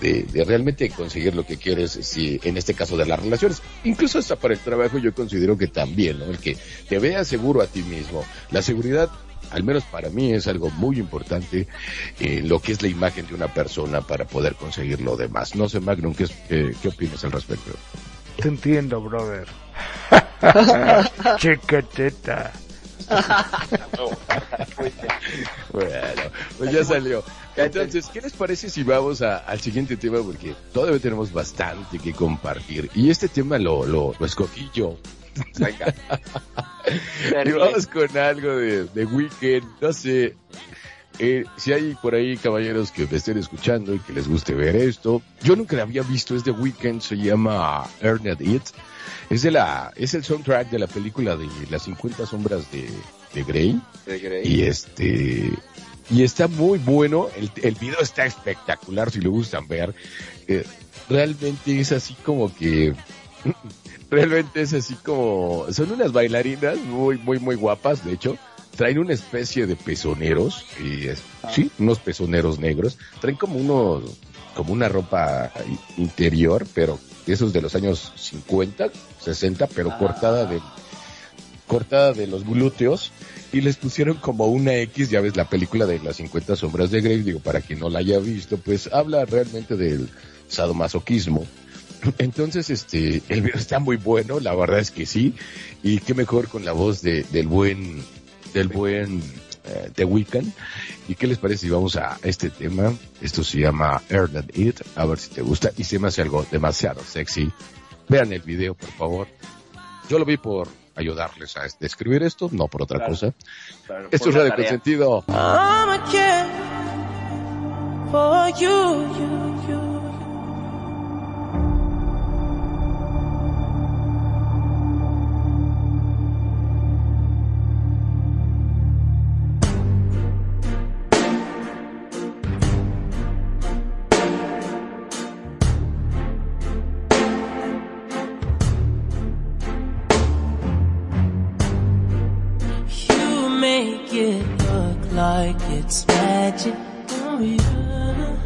de, de realmente conseguir lo que quieres, si, en este caso de las relaciones. Incluso hasta para el trabajo yo considero que también, ¿no? El que te veas seguro a ti mismo. La seguridad al menos para mí es algo muy importante eh, lo que es la imagen de una persona para poder conseguir lo demás. No sé, Magnum, ¿qué, eh, qué opinas al respecto? Te entiendo, brother. Chiquitita. Bueno, pues ya salió. Entonces, ¿qué les parece si vamos a- al siguiente tema? Porque todavía tenemos bastante que compartir. Y este tema lo, lo, lo escogí yo. Venga. Y vamos con algo de, de Weekend. No sé, eh, si hay por ahí caballeros que me estén escuchando y que les guste ver esto. Yo nunca la había visto, es de Weekend, se llama Earned It. Es de la, es el soundtrack de la película de las 50 sombras de, de Grey. De Grey. Y este, y está muy bueno, el, el video está espectacular si lo gustan ver. Eh, realmente es así como que, realmente es así como, son unas bailarinas muy, muy, muy guapas, de hecho. Traen una especie de pezoneros, y es- sí, unos pezoneros negros. Traen como unos, como una ropa interior, pero esos de los años 50, 60, pero cortada de, cortada de los glúteos y les pusieron como una X, ya ves la película de las 50 sombras de Grey, digo, para quien no la haya visto, pues habla realmente del sadomasoquismo. Entonces, este, el video está muy bueno, la verdad es que sí, y qué mejor con la voz de, del buen, del buen eh, The Weeknd. ¿Y qué les parece si vamos a este tema? Esto se llama Earned It, a ver si te gusta, y se me hace algo demasiado sexy. Vean el video, por favor. Yo lo vi por ayudarles a describir esto, no por otra Claro. cosa. Claro, Esto es Radio. Consentido. I'ma care it's magic. Oh yeah.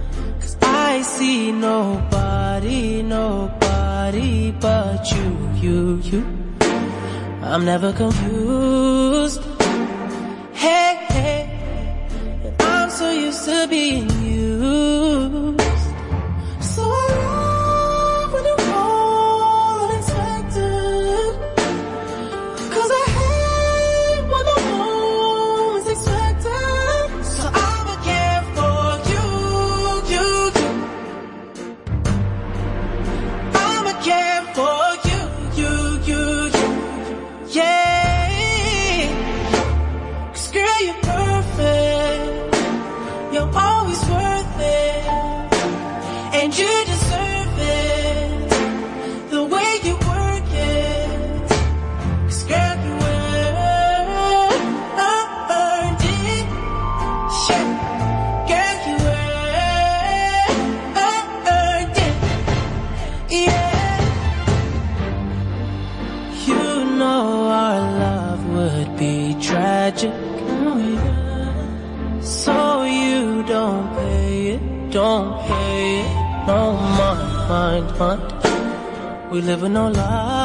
Cause I see nobody, nobody but you, you, you. I'm never confused. Hey, hey. I'm so used to being used. hunt. We live in our lives.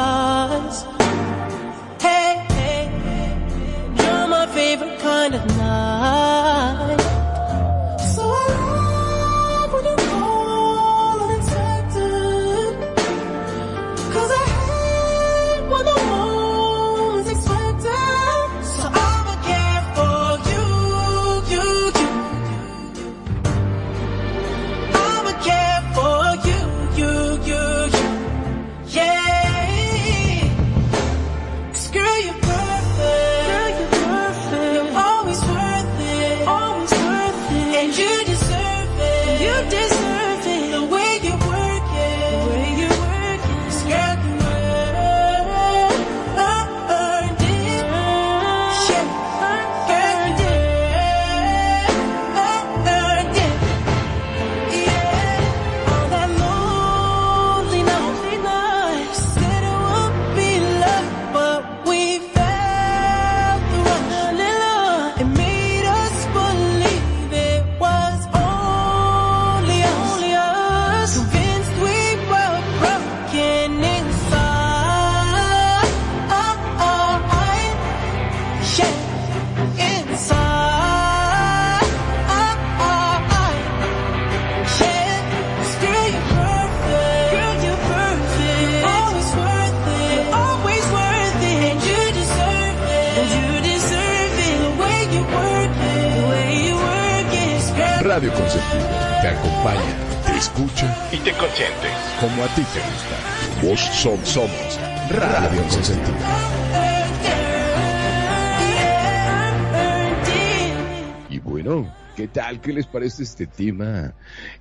¿Qué les parece este tema?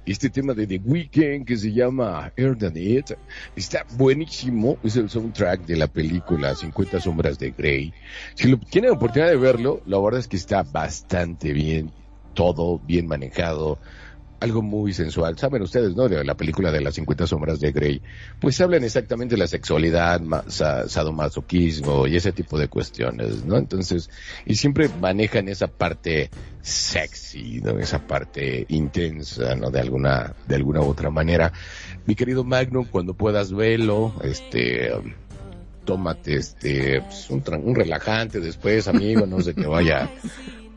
Este tema de The Weeknd que se llama Air It. Está buenísimo. Es el soundtrack de la película 50 sombras de Grey. Si lo, tienen oportunidad de verlo, la verdad es que está bastante bien. Todo bien manejado. Algo muy sensual. Saben ustedes, ¿no? De la película de las 50 sombras de Grey. Pues hablan exactamente de la sexualidad, ma- sa- sadomasoquismo y ese tipo de cuestiones, ¿no? Entonces, y siempre manejan esa parte sexy, ¿no? Esa parte intensa, ¿no? De alguna, de alguna u otra manera. Mi querido Magnum, cuando puedas verlo, este, tómate este, pues, un, un relajante después, amigo, no sé que vaya,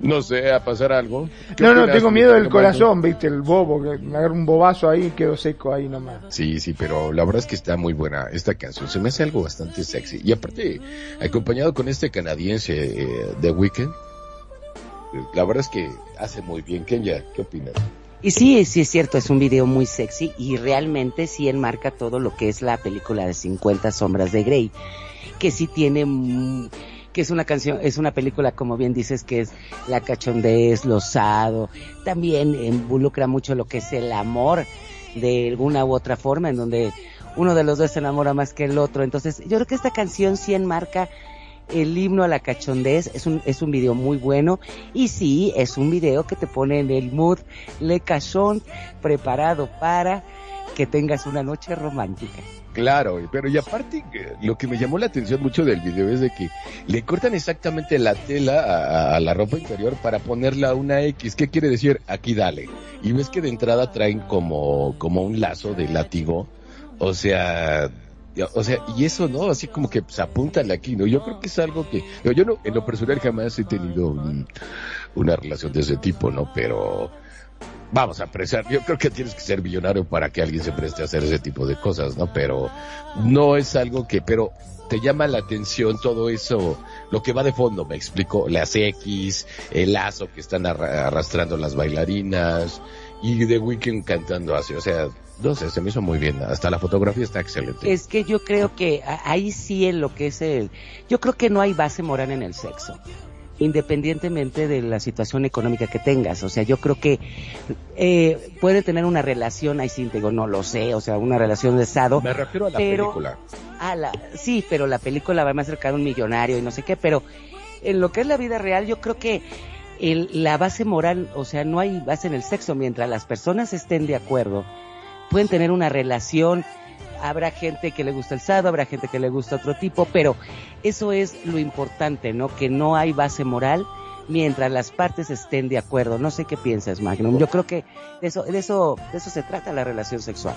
no sé, a pasar algo. ¿Qué No, no, tengo mi miedo del corazón, viste, el bobo, que me agarra un bobazo ahí y quedo seco ahí nomás. Sí, sí, pero la verdad es que está muy buena esta canción. Se me hace algo bastante sexy. Y aparte, acompañado con este canadiense eh, The Weeknd, eh, la verdad es que hace muy bien. Kenya, ¿qué opinas? Y sí, sí es cierto, es un video muy sexy y realmente sí enmarca todo lo que es la película de 50 sombras de Grey, que sí tiene, mm, que es una canción, es una película como bien dices que es la cachondez, lo también involucra mucho lo que es el amor de alguna u otra forma en donde uno de los dos se enamora más que el otro. Entonces, yo creo que esta canción sí enmarca el himno a la cachondez, es un, es un video muy bueno y sí, es un video que te pone en el mood le cachón preparado para que tengas una noche romántica. Claro, pero y aparte, eh, lo que me llamó la atención mucho del video es de que le cortan exactamente la tela a, la ropa interior para ponerla una X. ¿Qué quiere decir? Aquí dale. Y ves que de entrada traen como, como un lazo de látigo. O sea, o sea, y eso, ¿no? Así como que pues, apúntale aquí, ¿no? Yo creo que es algo que, yo no, en lo personal jamás he tenido un- una relación de ese tipo, ¿no? Pero, vamos a apreciar. Yo creo que tienes que ser millonario para que alguien se preste a hacer ese tipo de cosas, ¿no? Pero no es algo que, pero te llama la atención todo eso, lo que va de fondo, me explico, las X, el lazo que están arra- arrastrando las bailarinas y The Weeknd cantando así, o sea, no sé, se me hizo muy bien, hasta la fotografía está excelente. Es que yo creo que ahí sí en lo que es el, yo creo que no hay base moral en el sexo, independientemente de la situación económica que tengas. O sea, yo creo que eh, puede tener una relación, ahí sí te digo, no lo sé, o sea, una relación de sado. Me refiero a la pero- película. Ah, la, sí, pero la película va más cerca de un millonario y no sé qué, pero en lo que es la vida real, yo creo que el, la base moral, o sea, no hay base en el sexo, mientras las personas estén de acuerdo, pueden tener una relación, habrá gente que le gusta el sado, habrá gente que le gusta otro tipo, pero eso es lo importante, ¿no? Que no hay base moral mientras las partes estén de acuerdo. No sé qué piensas, Magnum. Yo creo que de eso, de eso, de eso se trata la relación sexual.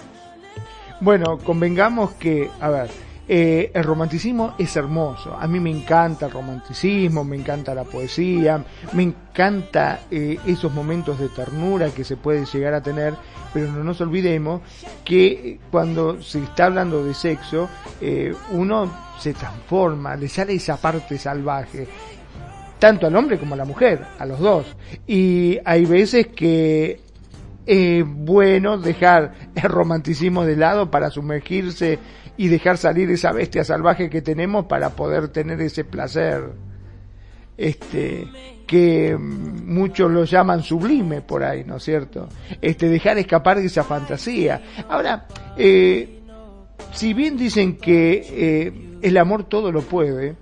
Bueno, convengamos que, a ver, eh, el romanticismo es hermoso. A mí me encanta el romanticismo, me encanta la poesía, me encanta eh, esos momentos de ternura que se puede llegar a tener, pero no nos olvidemos que eh, cuando se está hablando de sexo, eh, uno se transforma, le sale esa parte salvaje tanto al hombre como a la mujer, a los dos. Y hay veces que es bueno dejar el romanticismo de lado para sumergirse y dejar salir esa bestia salvaje que tenemos para poder tener ese placer este que mm, muchos lo llaman sublime por ahí, ¿no es cierto? Este dejar escapar de esa fantasía. Ahora, eh, si bien dicen que eh, el amor todo lo puede,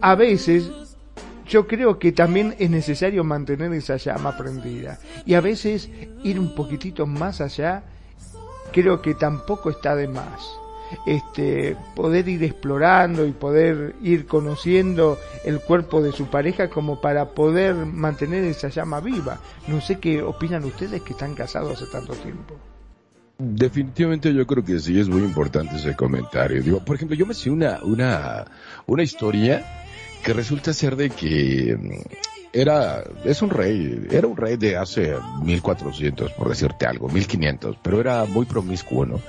a veces yo creo que también es necesario mantener esa llama prendida. Y a veces ir un poquitito más allá, creo que tampoco está de más. Este, poder ir explorando y poder ir conociendo el cuerpo de su pareja como para poder mantener esa llama viva. No sé qué opinan ustedes que están casados hace tanto tiempo. Definitivamente yo creo que sí es muy importante ese comentario. Digo, por ejemplo, yo me sé una, una, una historia que resulta ser de que mm, era, es un rey, era un rey de hace 1400, por decirte algo, 1500, pero era muy promiscuo, ¿no?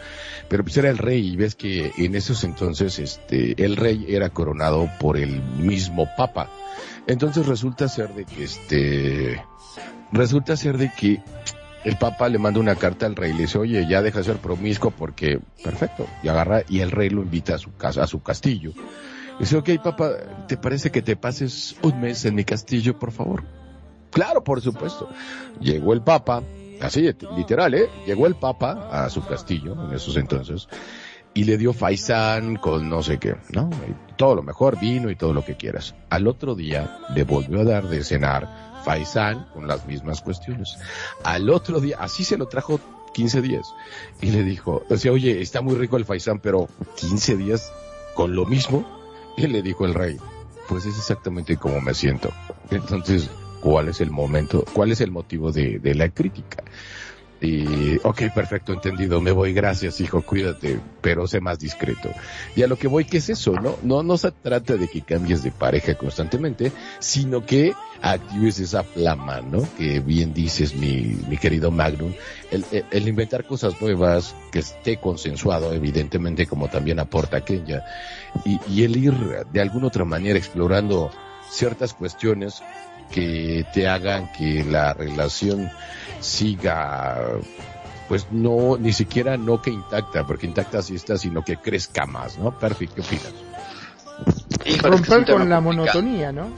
Pero pues era el rey y ves que en esos entonces, este, el rey era coronado por el mismo papa. Entonces resulta ser de que este, resulta ser de que el papa le manda una carta al rey y le dice, oye, ya deja de ser promiscuo porque, perfecto, y agarra, y el rey lo invita a su casa, a su castillo. Dice, ok, papá, ¿te parece que te pases un mes en mi castillo, por favor? Claro, por supuesto. Llegó el papa, así, literal, ¿eh? Llegó el papa a su castillo en esos entonces y le dio faisán con no sé qué, ¿no? Todo lo mejor, vino y todo lo que quieras. Al otro día le volvió a dar de cenar faisán con las mismas cuestiones. Al otro día, así se lo trajo 15 días. Y le dijo, decía, oye, está muy rico el faisán, pero 15 días con lo mismo. Y le dijo el rey, pues es exactamente como me siento. Entonces, ¿cuál es el momento, cuál es el motivo de, de la crítica? Y, ok, perfecto, entendido, me voy, gracias, hijo, cuídate, pero sé más discreto. Y a lo que voy, ¿qué es eso? No, no, no se trata de que cambies de pareja constantemente, sino que actives esa flama, ¿no? Que bien dices, mi, mi querido Magnum, el, el, el inventar cosas nuevas, que esté consensuado, evidentemente, como también aporta Kenya, y, y el ir de alguna otra manera explorando ciertas cuestiones que te hagan que la relación siga pues no, ni siquiera no que intacta, porque intacta sí está, sino que crezca más, ¿no? Perfecto, ¿qué opinas? Híjole, Romper con la complicado. monotonía, ¿no?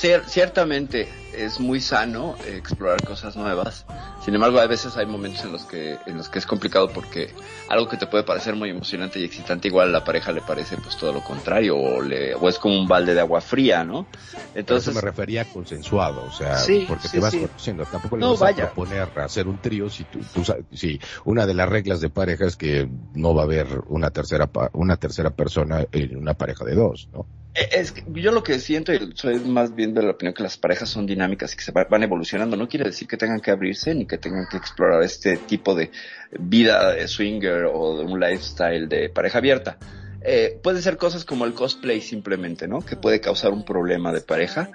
Cier- ciertamente es muy sano eh, explorar cosas nuevas. Sin embargo, a veces hay momentos en los que en los que es complicado porque algo que te puede parecer muy emocionante y excitante igual a la pareja le parece pues todo lo contrario o le o es como un balde de agua fría, ¿no? Entonces Entonces, me refería a consensuado, o sea, Sí, porque sí, te vas sí. conociendo. Tampoco le No, vas vaya. a proponer hacer un trío si tú, tú sa- si una de las reglas de pareja es que no va a haber una tercera una tercera persona en una pareja de dos, ¿no? Eh, es que yo lo que siento soy más bien de la opinión que las parejas son dinámicas y que se va- van evolucionando. No quiere decir que tengan que abrirse ni que tengan que explorar este tipo de vida de swinger o de un lifestyle de pareja abierta. Eh, puede ser cosas como el cosplay simplemente, ¿no? Que puede causar un problema de pareja.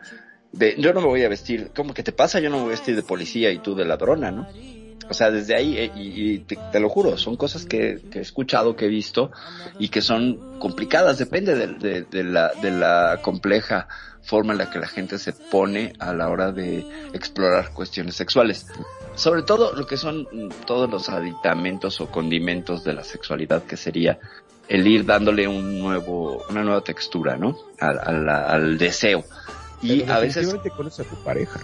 De, yo no me voy a vestir, ¿cómo que te pasa? Yo no me voy a vestir de policía y tú de ladrona, ¿no? O sea, desde ahí, eh, y, y te, te lo juro, son cosas que, que he escuchado, que he visto y que son complicadas, depende de, de- de la, de la compleja forma en la que la gente se pone a la hora de explorar cuestiones sexuales. Sobre todo lo que son mm, todos los aditamentos o condimentos de la sexualidad, que sería el ir dándole un nuevo, una nueva textura, ¿no? Al, al- al deseo. Y Pero a veces definitivamente conoces a tu pareja.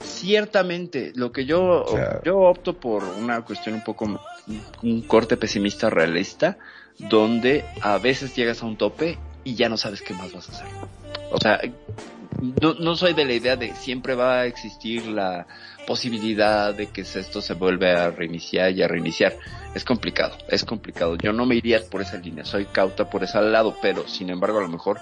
Ciertamente, lo que yo, yo opto por una cuestión un poco, un corte pesimista realista, donde a veces llegas a un tope y ya no sabes qué más vas a hacer. O sea, no, no soy de la idea de siempre va a existir la posibilidad de que esto se vuelva a reiniciar y a reiniciar. Es complicado, es complicado. Yo no me iría por esa línea, soy cauta por ese lado, pero sin embargo a lo mejor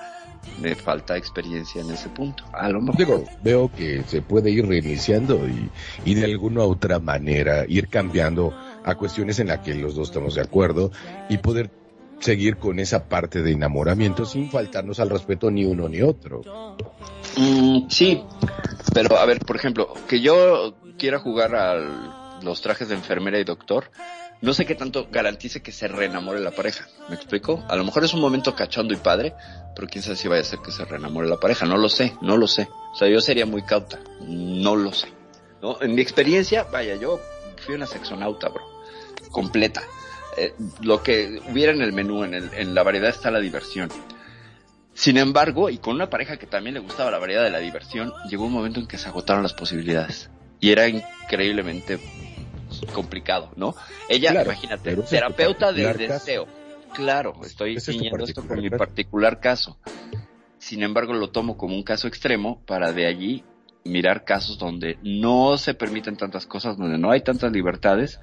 me falta experiencia en ese punto. A lo mejor. Digo, veo que se puede ir reiniciando y, y de alguna u otra manera ir cambiando a cuestiones en las que los dos estamos de acuerdo y poder seguir con esa parte de enamoramiento sin faltarnos al respeto ni uno ni otro. Mm, sí, pero a ver, por ejemplo, que yo quiera jugar a los trajes de enfermera y doctor, no sé qué tanto garantice que se reenamore la pareja. ¿Me explico? A lo mejor es un momento cachondo y padre, pero quién sabe si vaya a ser que se reenamore la pareja. No lo sé, no lo sé. O sea, yo sería muy cauta. No lo sé. ¿No? En mi experiencia, vaya, yo fui una sexonauta, bro. Completa. Eh, lo que hubiera en el menú, en, el- en la variedad está la diversión. Sin embargo, y con una pareja que también le gustaba la variedad de la diversión, llegó un momento en que se agotaron las posibilidades. Y era increíblemente complicado, ¿no? Ella, Claro, imagínate, terapeuta del caso. deseo. Claro, estoy es ciñendo esto con mi particular caso. Sin embargo, lo tomo como un caso extremo para de allí mirar casos donde no se permiten tantas cosas, donde no hay tantas libertades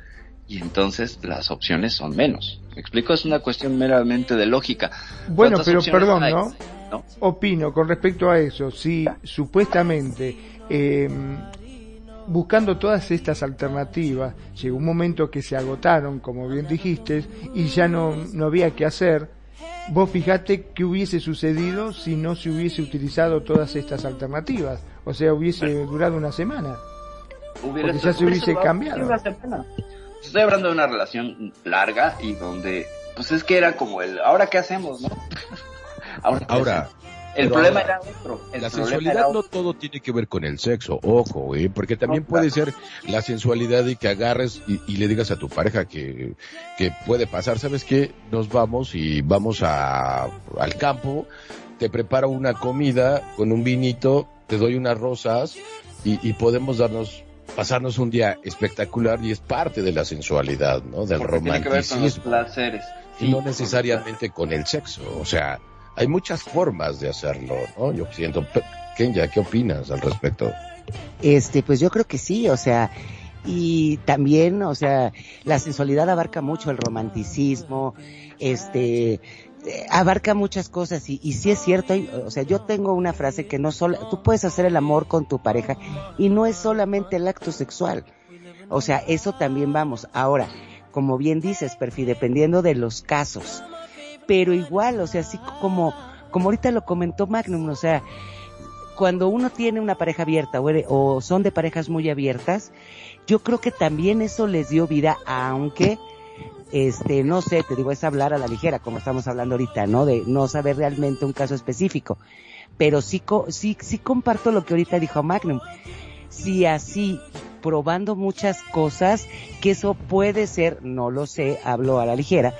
y entonces las opciones son menos. ¿Me explico? Es una cuestión meramente de lógica. Bueno, ¿Cuántas pero perdón, hay? ¿no? ¿No? Opino con respecto a eso, si supuestamente eh, buscando todas estas alternativas, llegó un momento que se agotaron, como bien dijiste, y ya no, no había que hacer, vos fijate qué hubiese sucedido si no se hubiese utilizado todas estas alternativas. O sea, hubiese durado una semana. Hubiera Porque ya se hubiese cambiado. sí, una semana. Estoy hablando de una relación larga y donde, pues es que era como el, ¿ahora qué hacemos, no? ahora, ¿qué? El pero problema ahora, era otro. El La problema sensualidad era no todo tiene que ver con el sexo, ojo, ¿eh? porque también No, puede claro. ser la sensualidad y que agarres y, y le digas a tu pareja que, que puede pasar, ¿sabes qué? Nos vamos y vamos a, al campo, te preparo una comida con un vinito, te doy unas rosas y, y podemos darnos, pasarnos un día espectacular y es parte de la sensualidad, ¿no? Del Porque tiene que ver con los romanticismo placeres. y no necesariamente con el sexo. O sea, hay muchas formas de hacerlo, ¿no? Yo siento. Kenya, ¿qué opinas al respecto? Este, pues yo creo que sí, o sea, y también, o sea, la sensualidad abarca mucho el romanticismo, este, eh, abarca muchas cosas y, y sí es cierto, hay- o sea, yo tengo una frase que no solo, tú puedes hacer el amor con tu pareja y no es solamente el acto sexual, o sea, eso también vamos. Ahora, como bien dices, Perfi, dependiendo de los casos, pero igual, o sea, así como, como ahorita lo comentó Magnum, o sea, cuando uno tiene una pareja abierta o, ere- o son de parejas muy abiertas, yo creo que también eso les dio vida, aunque, este, no sé, te digo, es hablar a la ligera, como estamos hablando ahorita, ¿no? De no saber realmente un caso específico. Pero sí, sí, sí comparto lo que ahorita dijo Magnum. Si así, probando muchas cosas, que eso puede ser, no lo sé, hablo a la ligera,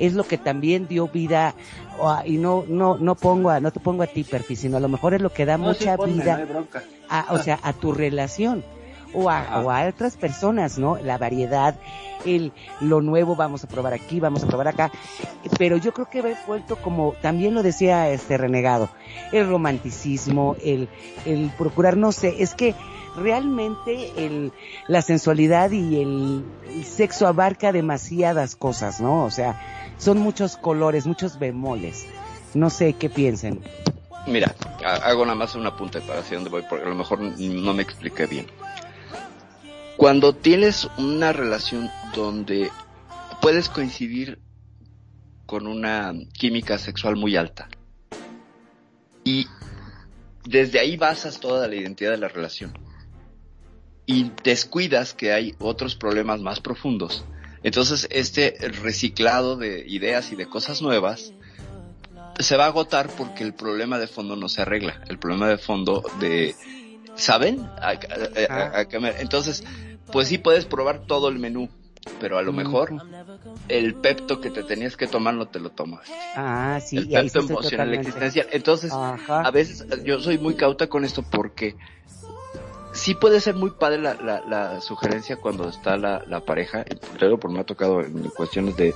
es lo que también dio vida, o a- y no, no, no pongo a, no te pongo a ti, Perfi, sino a lo mejor es lo que da No, sí, mucha ponme, vida no a, o sea, a tu relación o a, o a otras personas, ¿no? La variedad, el, lo nuevo, vamos a probar aquí, vamos a probar acá. Pero yo creo que he vuelto como, también lo decía este renegado, el romanticismo, el, el procurar, no sé, es que realmente el, la sensualidad y el, el sexo abarca demasiadas cosas, ¿no? O sea, son muchos colores, muchos bemoles. No sé qué piensen. Mira, ha- hago nada más una punta para hacia dónde voy, porque a lo mejor no me expliqué bien. Cuando tienes una relación donde puedes coincidir con una química sexual muy alta y desde ahí basas toda la identidad de la relación y descuidas que hay otros problemas más profundos, entonces este reciclado de ideas y de cosas nuevas se va a agotar porque el problema de fondo no se arregla. El problema de fondo de, ¿saben? A- a- a- a qué me- entonces, pues sí puedes probar todo el menú, pero a lo mejor el pepto que te tenías que tomar no te lo tomas. Ah, sí, el pepto emocional totalmente- existencial. Entonces, Ajá. a veces yo soy muy cauta con esto porque sí puede ser muy padre la, la, la sugerencia cuando está la, la pareja, digo, porque me ha tocado en cuestiones de,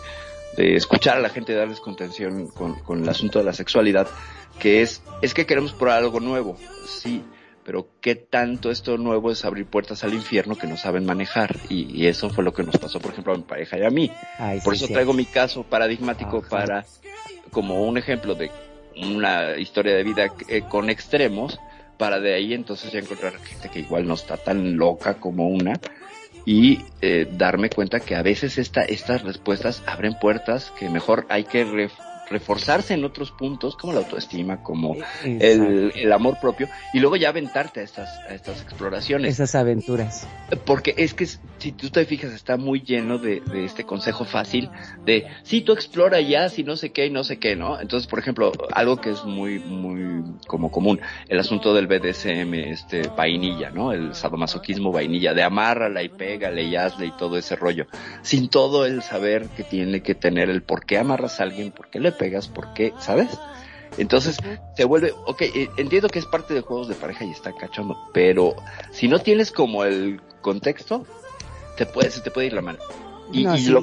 de escuchar a la gente darles contención con, con el asunto de la sexualidad, que es, es que queremos probar algo nuevo, sí, pero qué tanto esto nuevo es abrir puertas al infierno que no saben manejar, y, y eso fue lo que nos pasó, por ejemplo, a mi pareja y a mí. Ay, Por sí, eso sí. traigo mi caso paradigmático Ajá. para, como un ejemplo de una historia de vida eh, con extremos, para de ahí entonces ya encontrar gente que igual no está tan loca como una y eh, darme cuenta que a veces esta, estas respuestas abren puertas que mejor hay que ref- reforzarse en otros puntos como la autoestima, como el, el amor propio y luego ya aventarte a estas, a estas exploraciones. Esas aventuras. Porque es que si tú te fijas está muy lleno de, de este consejo fácil de si tú explora ya, si no sé qué y no sé qué, ¿no? Entonces, por ejemplo, algo que es muy, muy como común, el asunto del BDSM, este, vainilla, ¿no? El sadomasoquismo vainilla, de amárrala y pégale y hazle y todo ese rollo. Sin todo el saber que tiene que tener el por qué amarras a alguien, por qué le pegas, por qué, ¿sabes? Entonces se vuelve, ok, eh, entiendo que es parte de juegos de pareja y está cachondo, pero si no tienes como el contexto, te puede, se te puede ir la mano. Y, No, y sí, lo,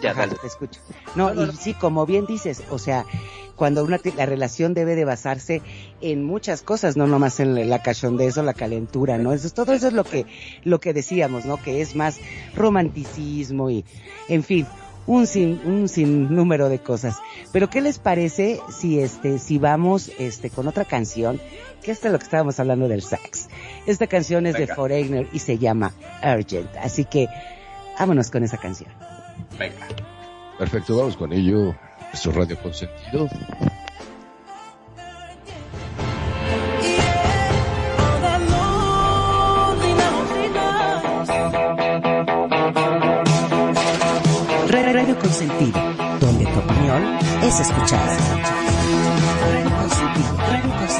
ya, Ajá, dale. te escucho. No, y sí, como bien dices, o sea, cuando una la relación debe de basarse en muchas cosas, no nomás en la- la cachondez o la calentura, ¿no? Eso es, todo eso es lo que, lo que decíamos, ¿no? Que es más romanticismo y, en fin, un sin, un sinnúmero de cosas. Pero ¿qué les parece si este, si vamos, este, con otra canción? Que esto es lo que estábamos hablando del sax. Esta canción es de. Foreigner y se llama Urgent. Así que, vámonos con esa canción. Venga. Perfecto, vamos con ello. Es Radio Consentido. Radio Consentido, donde tu opinión es escuchada. Radio Consentido, Radio Consentido.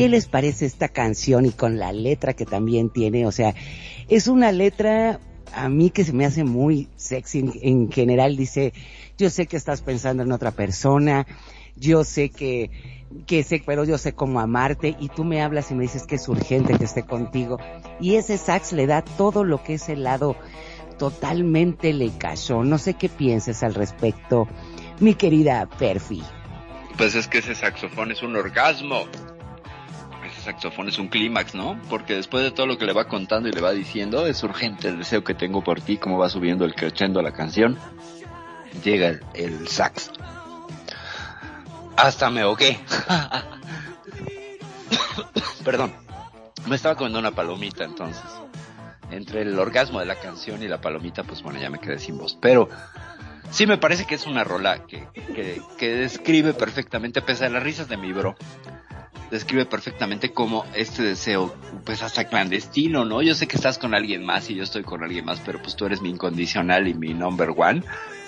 Qué les parece esta canción y con la letra que también tiene? O sea, es una letra a mí que se me hace muy sexy en, en general. Dice, yo sé que estás pensando en otra persona, yo sé que, que sé, pero yo sé cómo amarte y tú me hablas y me dices que es urgente que esté contigo. Y ese sax le da todo lo que es el lado totalmente le cayó. No sé qué pienses al respecto, mi querida Perfi. Pues es que ese saxofón es un orgasmo. Saxofón es un clímax, ¿no? Porque después de todo lo que le va contando y le va diciendo, es urgente el deseo que tengo por ti, cómo va subiendo el crescendo a la canción. Llega el, el sax. Hasta me ahogué. Perdón. Me estaba comiendo una palomita entonces. Entre el orgasmo de la canción y la palomita, pues bueno, ya me quedé sin voz. Pero sí me parece que es una rola que, que, que describe perfectamente, pese a las risas de mi bro, describe perfectamente cómo este deseo, pues hasta clandestino, ¿no? Yo sé que estás con alguien más y yo estoy con alguien más, pero pues tú eres mi incondicional y mi number one.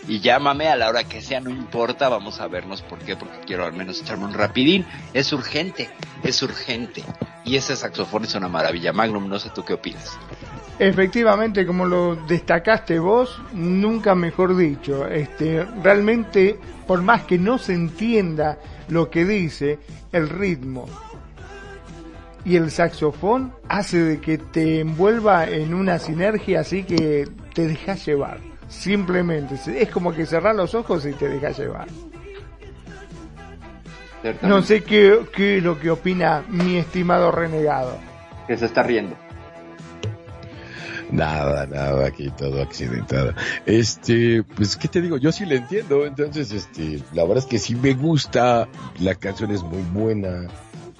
Y llámame a la hora que sea, no importa, vamos a vernos. ¿Por qué? Porque quiero al menos echarme un rapidín. Es urgente, es urgente. Y ese saxofón es una maravilla. Magnum, no sé tú qué opinas. Efectivamente, como lo destacaste vos, nunca mejor dicho, este, realmente, por más que no se entienda lo que dice, el ritmo y el saxofón hace de que te envuelva en una sinergia así que te dejas llevar. Simplemente, es como que cerrar los ojos y te dejas llevar. No sé qué, qué es lo que opina mi estimado renegado. Que se está riendo. Nada, nada, aquí todo accidentado. Este, pues, ¿qué te digo? Yo sí le entiendo, entonces, este, la verdad es que sí me gusta, la canción es muy buena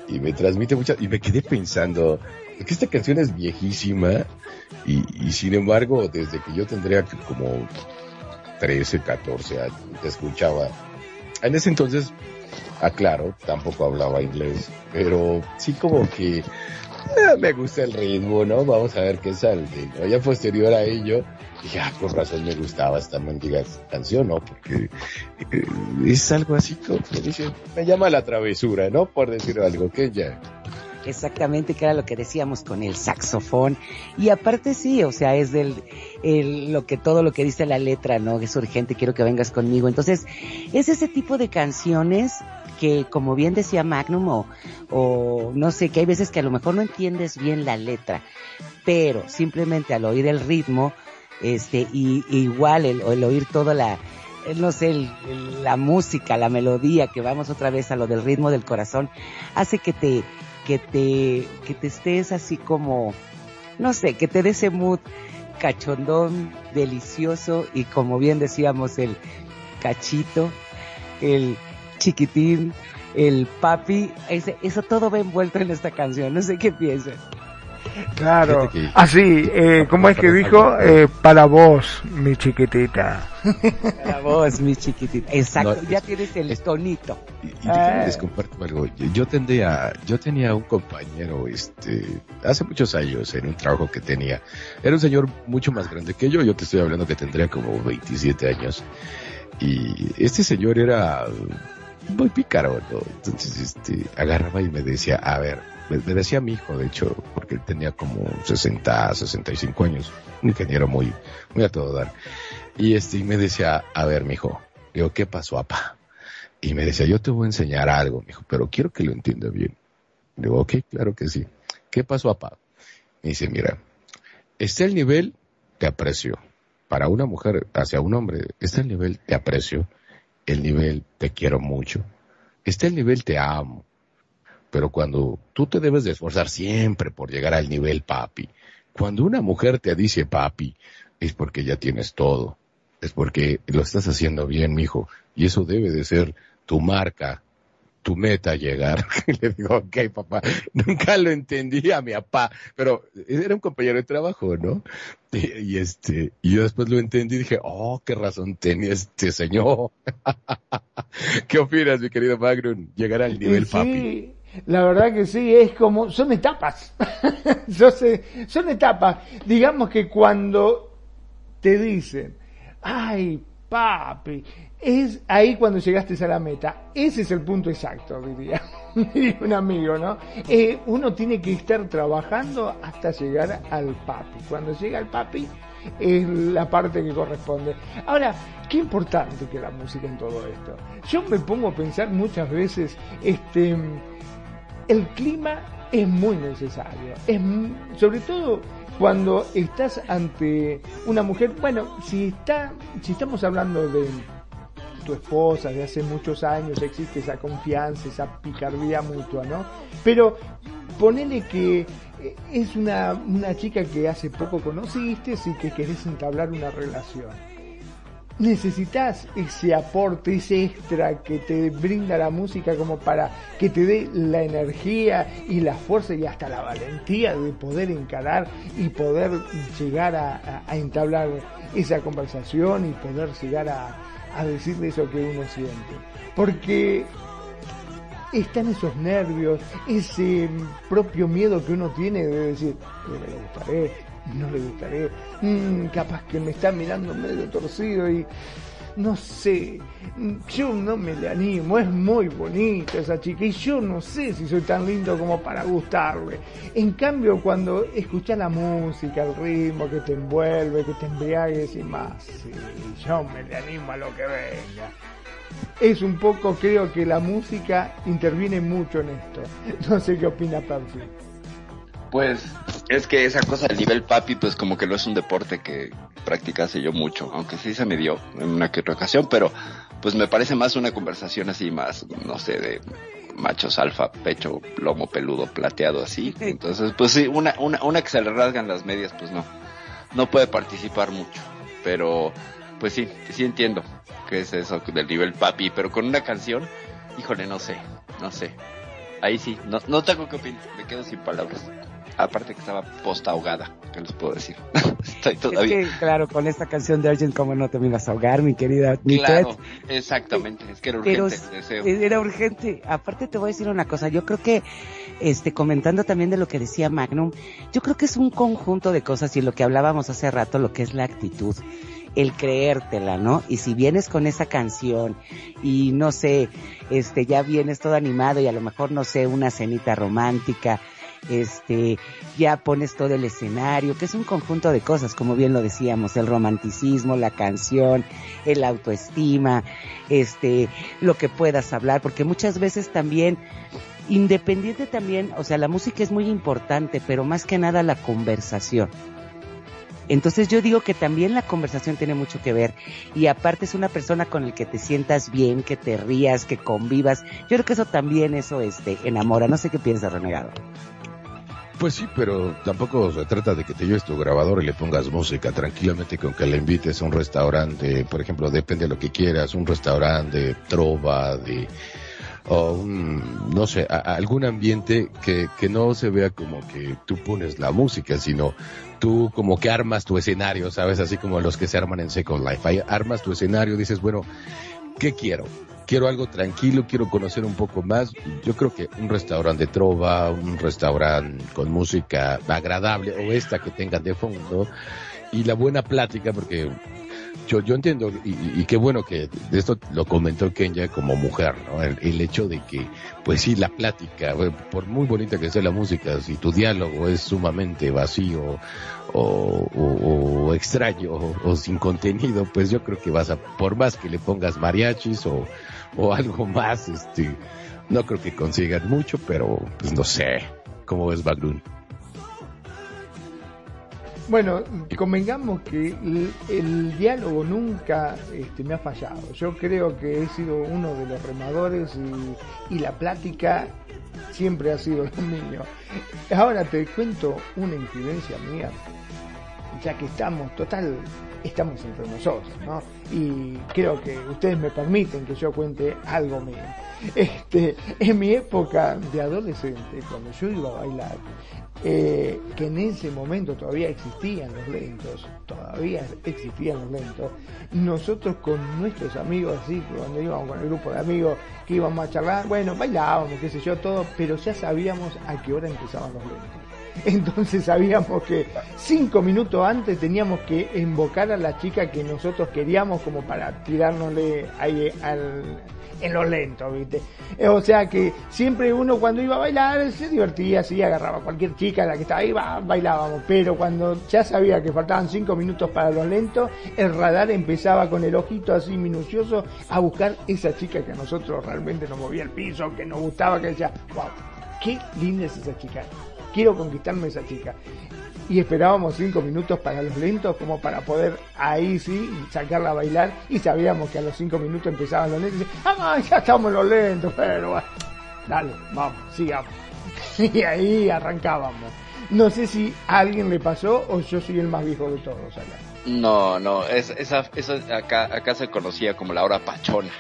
y me transmite mucha, y me quedé pensando, que esta canción es viejísima y, sin embargo, desde que yo tendría como 13, 14 años, escuchaba. En ese entonces, aclaro, tampoco hablaba inglés, pero sí como que Me gusta el ritmo, ¿no? Vamos a ver qué sale. ¿no? Ya posterior a ello, dije, ah, por razón me gustaba esta mendiga canción, ¿no? Porque eh, es algo así como, me llama la travesura, ¿no? Por decir algo, que ya. Exactamente, que era lo que decíamos con el saxofón. Y aparte sí, o sea, es del, el, lo que, todo lo que dice la letra, ¿no? Es urgente, quiero que vengas conmigo. Entonces, es ese tipo de canciones que, como bien decía Magnum, o, no sé, que hay veces que a lo mejor no entiendes bien la letra, pero simplemente al oír el ritmo, este, y, igual el, oír toda la, no sé, la música, la melodía, que vamos otra vez a lo del ritmo del corazón, hace que te, que te, que te estés así como, no sé, que te dé ese mood cachondón, delicioso y como bien decíamos, el cachito, el chiquitín, el papi, ese, eso todo va envuelto en esta canción, no sé qué piensas. Claro. Así, eh, ¿cómo es que dijo? Eh, para vos, mi chiquitita. Para vos, mi chiquitín. Exacto, No, ya es- tienes el es- tonito. Y, y déjame Ah. les comparto algo. Yo- Yo tendría, yo tenía un compañero, este, hace muchos años en un trabajo que tenía. Era un señor mucho más grande que yo. Yo te estoy hablando que tendría como 27 años. Y este señor era muy pícaro, ¿no? Entonces, este, agarraba y me decía, a ver, me, decía mi hijo, de hecho, porque él tenía como 60, 65 años. Un ingeniero muy, muy a todo dar. Y este, y me decía, a ver, mijo, digo, ¿qué pasó, papá? Y me decía, yo te voy a enseñar algo, me dijo, pero quiero que lo entienda bien. Digo, ok, claro que sí. ¿Qué pasó, papá? Me dice, mira, está el nivel de aprecio. Para una mujer hacia un hombre, está el nivel de aprecio, el nivel te quiero mucho, está el nivel te amo. Pero cuando tú te debes de esforzar siempre por llegar al nivel papi, cuando una mujer te dice papi, es porque ya tienes todo. Es porque lo estás haciendo bien, mijo. Y eso debe de ser tu marca, tu meta llegar. Y le digo, ok, papá, nunca lo entendí a mi papá, pero era un compañero de trabajo, ¿no? Y, y este, y yo después lo entendí y dije, oh, qué razón tenía este señor. ¿Qué opinas, mi querido Magnum? Llegar al nivel Y papi. sí, la verdad que sí, es como, son etapas. Son etapas. Digamos que cuando te dicen, ay, papi. Es ahí cuando llegaste a la meta. Ese es el punto exacto, diría un amigo, ¿no? Eh, uno tiene que estar trabajando hasta llegar al papi. Cuando llega al papi es la parte que corresponde. Ahora, qué importante que la música en todo esto. Yo me pongo a pensar muchas veces, este, el clima es muy necesario. Es sobre todo cuando estás ante una mujer, bueno, si está, si estamos hablando de tu esposa de hace muchos años, existe esa confianza, esa picardía mutua, ¿no? Pero ponele que eh, es una, una chica que hace poco conociste y que querés entablar una relación. Necesitas ese aporte, ese extra que te brinda la música como para que te dé la energía y la fuerza y hasta la valentía de poder encarar y poder llegar a, entablar esa conversación y poder llegar a, a decirle eso que uno siente. Porque están esos nervios, ese propio miedo que uno tiene de decir, "Eh, le gustaré, no le gustaré, Mm, capaz que me está mirando medio torcido y no sé, yo no me le animo, es muy bonita esa chica y yo no sé si soy tan lindo como para gustarle. En cambio, cuando escuchas la música, el ritmo que te envuelve, que te embriagues y más, yo me le animo a lo que venga es un poco, creo que la música interviene mucho en esto. No sé qué opina Percy. Pues es que esa cosa del nivel papi, pues como que no es un deporte que practicase yo mucho, aunque sí se me dio en una que otra ocasión, pero pues me parece más una conversación así más, no sé, de machos alfa, pecho, lomo peludo, plateado así. Entonces, pues sí, una, una, una que se le rasgan las medias, pues no, no puede participar mucho, pero pues sí, sí entiendo que es eso del nivel papi, pero con una canción, híjole, no sé, no sé. Ahí sí, no, no tengo que opinar, me quedo sin palabras. Aparte que estaba post ahogada, ¿qué les puedo decir? Estoy todavía. Es que, claro, con esta canción de Argent, ¿cómo no te me ibas a ahogar, mi querida Claro, exactamente, es que era Pero urgente deseo. era urgente. Aparte te voy a decir una cosa, yo creo que, este, comentando también de lo que decía Magnum, yo creo que es un conjunto de cosas y lo que hablábamos hace rato, lo que es la actitud, el creértela, ¿no? Y si vienes con esa canción y no sé, este, ya vienes todo animado y a lo mejor, no sé, una cenita romántica, este, ya pones todo el escenario, que es un conjunto de cosas, como bien lo decíamos, el romanticismo, la canción, el autoestima, este, lo que puedas hablar, porque muchas veces también, independiente también, o sea, la música es muy importante, pero más que nada la conversación. Entonces yo digo que también la conversación tiene mucho que ver y aparte es una persona con el que te sientas bien, que te rías, que convivas. Yo creo que eso también eso este enamora. No sé qué piensas, renegado. Pues sí, pero tampoco se trata de que te lleves tu grabador y le pongas música tranquilamente con que le invites a un restaurante, por ejemplo, depende de lo que quieras, un restaurante trova, de o un, no sé, a algún ambiente que, que no se vea como que tú pones la música, sino tú como que armas tu escenario, ¿sabes? Así como los que se arman en Second Life. Ahí armas tu escenario, dices, bueno, ¿qué quiero? Quiero algo tranquilo, quiero conocer un poco más. Yo creo que un restaurante de trova, un restaurante con música agradable o esta que tengan de fondo y la buena plática porque yo, yo entiendo y, y- qué bueno que esto lo comentó Kenya como mujer, ¿no? El, hecho de que, pues sí, la plática, eh, por muy bonita que sea la música, si tu diálogo es sumamente vacío o, extraño o, sin contenido, pues yo creo que vas a, por más que le pongas mariachis o, o algo más, este, no creo que consigan mucho, pero pues no sé, ¿cómo ves Baglun? Bueno, convengamos que el, el diálogo nunca este, me ha fallado. Yo creo que he sido uno de los remadores y, y la plática siempre ha sido lo mío. Ahora te cuento una incidencia mía, ya que estamos, total, estamos entre nosotros, ¿no? Y creo que ustedes me permiten que yo cuente algo mío. Este, en mi época de adolescente, cuando yo iba a bailar, eh, que en ese momento todavía existían los lentos, todavía existían los lentos, nosotros con nuestros amigos, así, cuando íbamos con el grupo de amigos que íbamos a charlar, bueno, bailábamos, qué sé yo, todo, pero ya sabíamos a qué hora empezaban los lentos. Entonces sabíamos que cinco minutos antes teníamos que invocar a la chica que nosotros queríamos como para tirárnosle ahí al, en lo lento, ¿viste? Eh, O sea que siempre uno cuando iba a bailar se divertía, así agarraba a cualquier chica la que estaba ahí, bailábamos. Pero cuando ya sabía que faltaban cinco minutos para lo lento, el radar empezaba con el ojito así minucioso a buscar esa chica que a nosotros realmente nos movía el piso, que nos gustaba, que decía, wow, qué linda es esa chica. Quiero conquistarme esa chica y esperábamos cinco minutos para los lentos como para poder ahí sí sacarla a bailar y sabíamos que a los cinco minutos empezaban los lentos y decían, ah, ya estamos los lentos, pero bueno, dale, vamos, sigamos. Y ahí arrancábamos. No sé si a alguien le pasó o yo soy el más viejo de todos acá. No, no, es, esa, eso acá, acá se conocía como la hora pachona,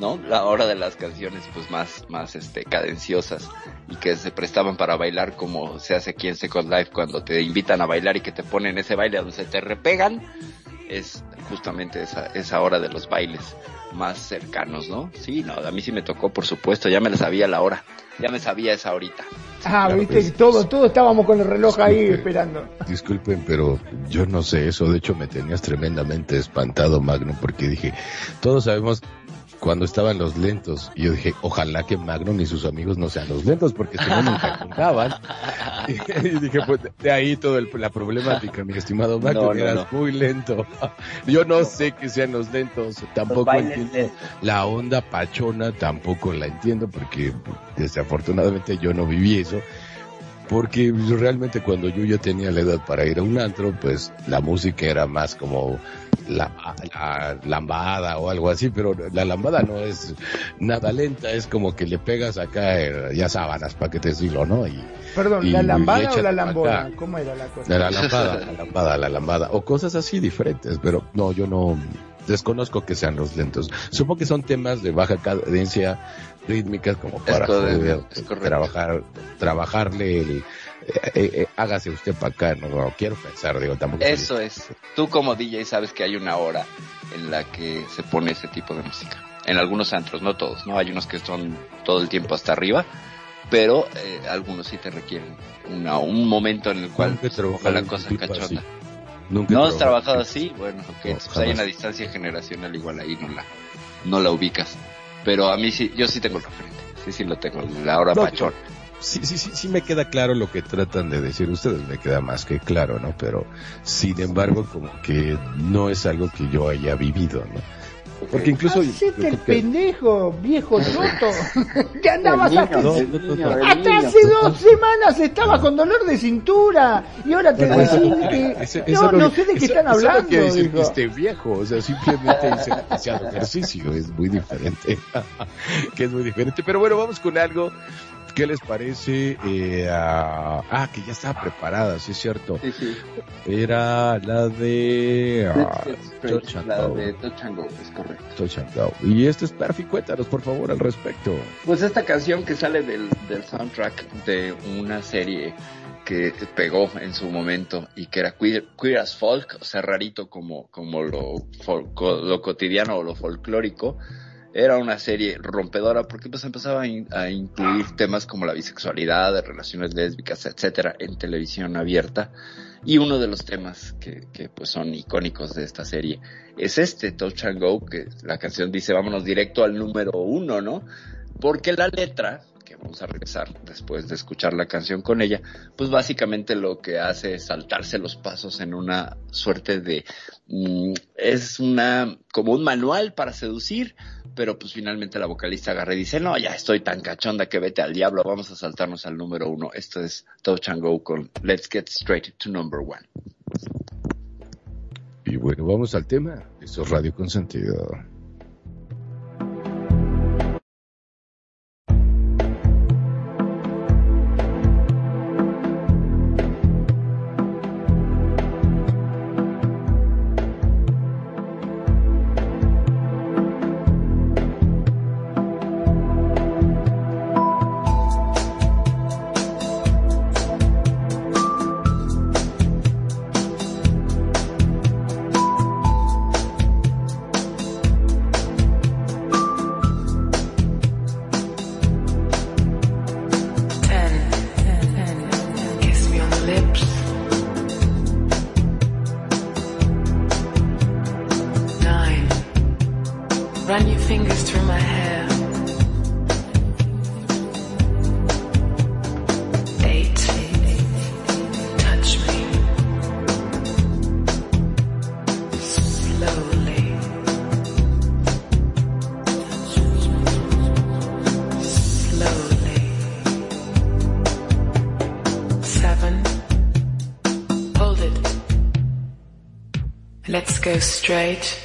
¿no? La hora de las canciones pues más, más este, cadenciosas y que se prestaban para bailar como se hace aquí en Second Life cuando te invitan a bailar y que te ponen ese baile donde se te repegan, es justamente esa, esa hora de los bailes más cercanos, ¿no? Sí, no, a mí sí me tocó, por supuesto, ya me la sabía la hora, ya me sabía esa horita. Ah, Claro, viste, pues, todo, todo estábamos con el reloj ahí esperando. Disculpen, pero yo no sé eso. De hecho, me tenías tremendamente espantado, Magnum, porque dije, todos sabemos cuando estaban los lentos. Y yo dije, ojalá que Magnum y sus amigos no sean los lentos, porque si no nunca juntaban. Y, y dije, pues de ahí toda el- la problemática, mi estimado Magnum, No, no, eras no. muy lento. Yo no sé que sean los lentos, tampoco entiendo. La onda pachona tampoco la entiendo, porque desafortunadamente yo no viví eso. Porque realmente cuando yo ya tenía la edad para ir a un antro, pues la música era más como la, la lambada o algo así, pero la lambada no es nada lenta, es como que le pegas acá eh, ya sábanas para que te decirlo, ¿no? Y Perdón, Y- ¿la lambada o la lambona? acá. ¿Cómo era la cosa? la lambada, la lambada, la lambada, o cosas así diferentes, pero no, yo no desconozco que sean los lentos. Supongo que son temas de baja cadencia rítmica como para poder trabajar, trabajarle el, eh, eh, hágase usted para acá, no, no, quiero pensar, digo, tampoco. soy- Eso es. Tú como DJ sabes que hay una hora en la que se pone ese tipo de música. En algunos antros, no todos, ¿no? Hay unos que son todo el tiempo hasta arriba, pero eh, algunos sí te requieren una, un momento en el cual trabajado la cosa cachonda. Nunca ¿No has trabajado así? Bueno, ok, No, pues hay una distancia generacional igual ahí no la, no la ubicas. Pero a mí sí, yo sí tengo el referente. Sí, sí lo tengo, la hora No, pachón. Sí, sí, sí, sí me queda claro lo que tratan de decir ustedes, me queda más que claro, ¿no? Pero, sin embargo, como que no es algo que yo haya vivido, ¿no? Porque incluso... Hacete el creo que- pendejo, viejo choto. que andabas hasta, No, no, no, no. hasta hace dos semanas estabas con dolor de cintura y ahora te Bueno, decís eso- que eso- no, eso no sé de qué eso- están eso no hablando. quiere decir que esté viejo, o sea, simplemente hice demasiado ejercicio, es muy diferente. que es muy diferente. Pero bueno, vamos con algo. ¿Qué les parece? Eh, ah, ah, que ya estaba preparada, sí es cierto. Sí, sí. Era la de... ah, Touch and la de Touch and Go, es correcto. Touch and Go. Y esto es Perfi, cuéntanos por favor al respecto. Pues esta canción que sale del, del soundtrack de una serie que pegó en su momento y que era queer, queer as folk, o sea, rarito como, como lo, lo cotidiano o lo folclórico, era una serie rompedora porque pues empezaba a, in- a incluir temas como la bisexualidad, relaciones lésbicas, etcétera, en televisión abierta. Y uno de los temas que, que pues son icónicos de esta serie es este, Touch and Go, que la canción dice vámonos directo al número uno, ¿no? Porque la letra, vamos a regresar después de escuchar la canción con ella, pues básicamente lo que hace es saltarse los pasos en una suerte de... mm, es una... como un manual para seducir, pero pues finalmente la vocalista agarra y dice, no, ya estoy tan cachonda que vete al diablo, vamos a saltarnos al número uno. Esto es Touch and Go con Let's Get Straight to Number One. Y bueno, vamos al tema. Esto es Radio Consentido. Straight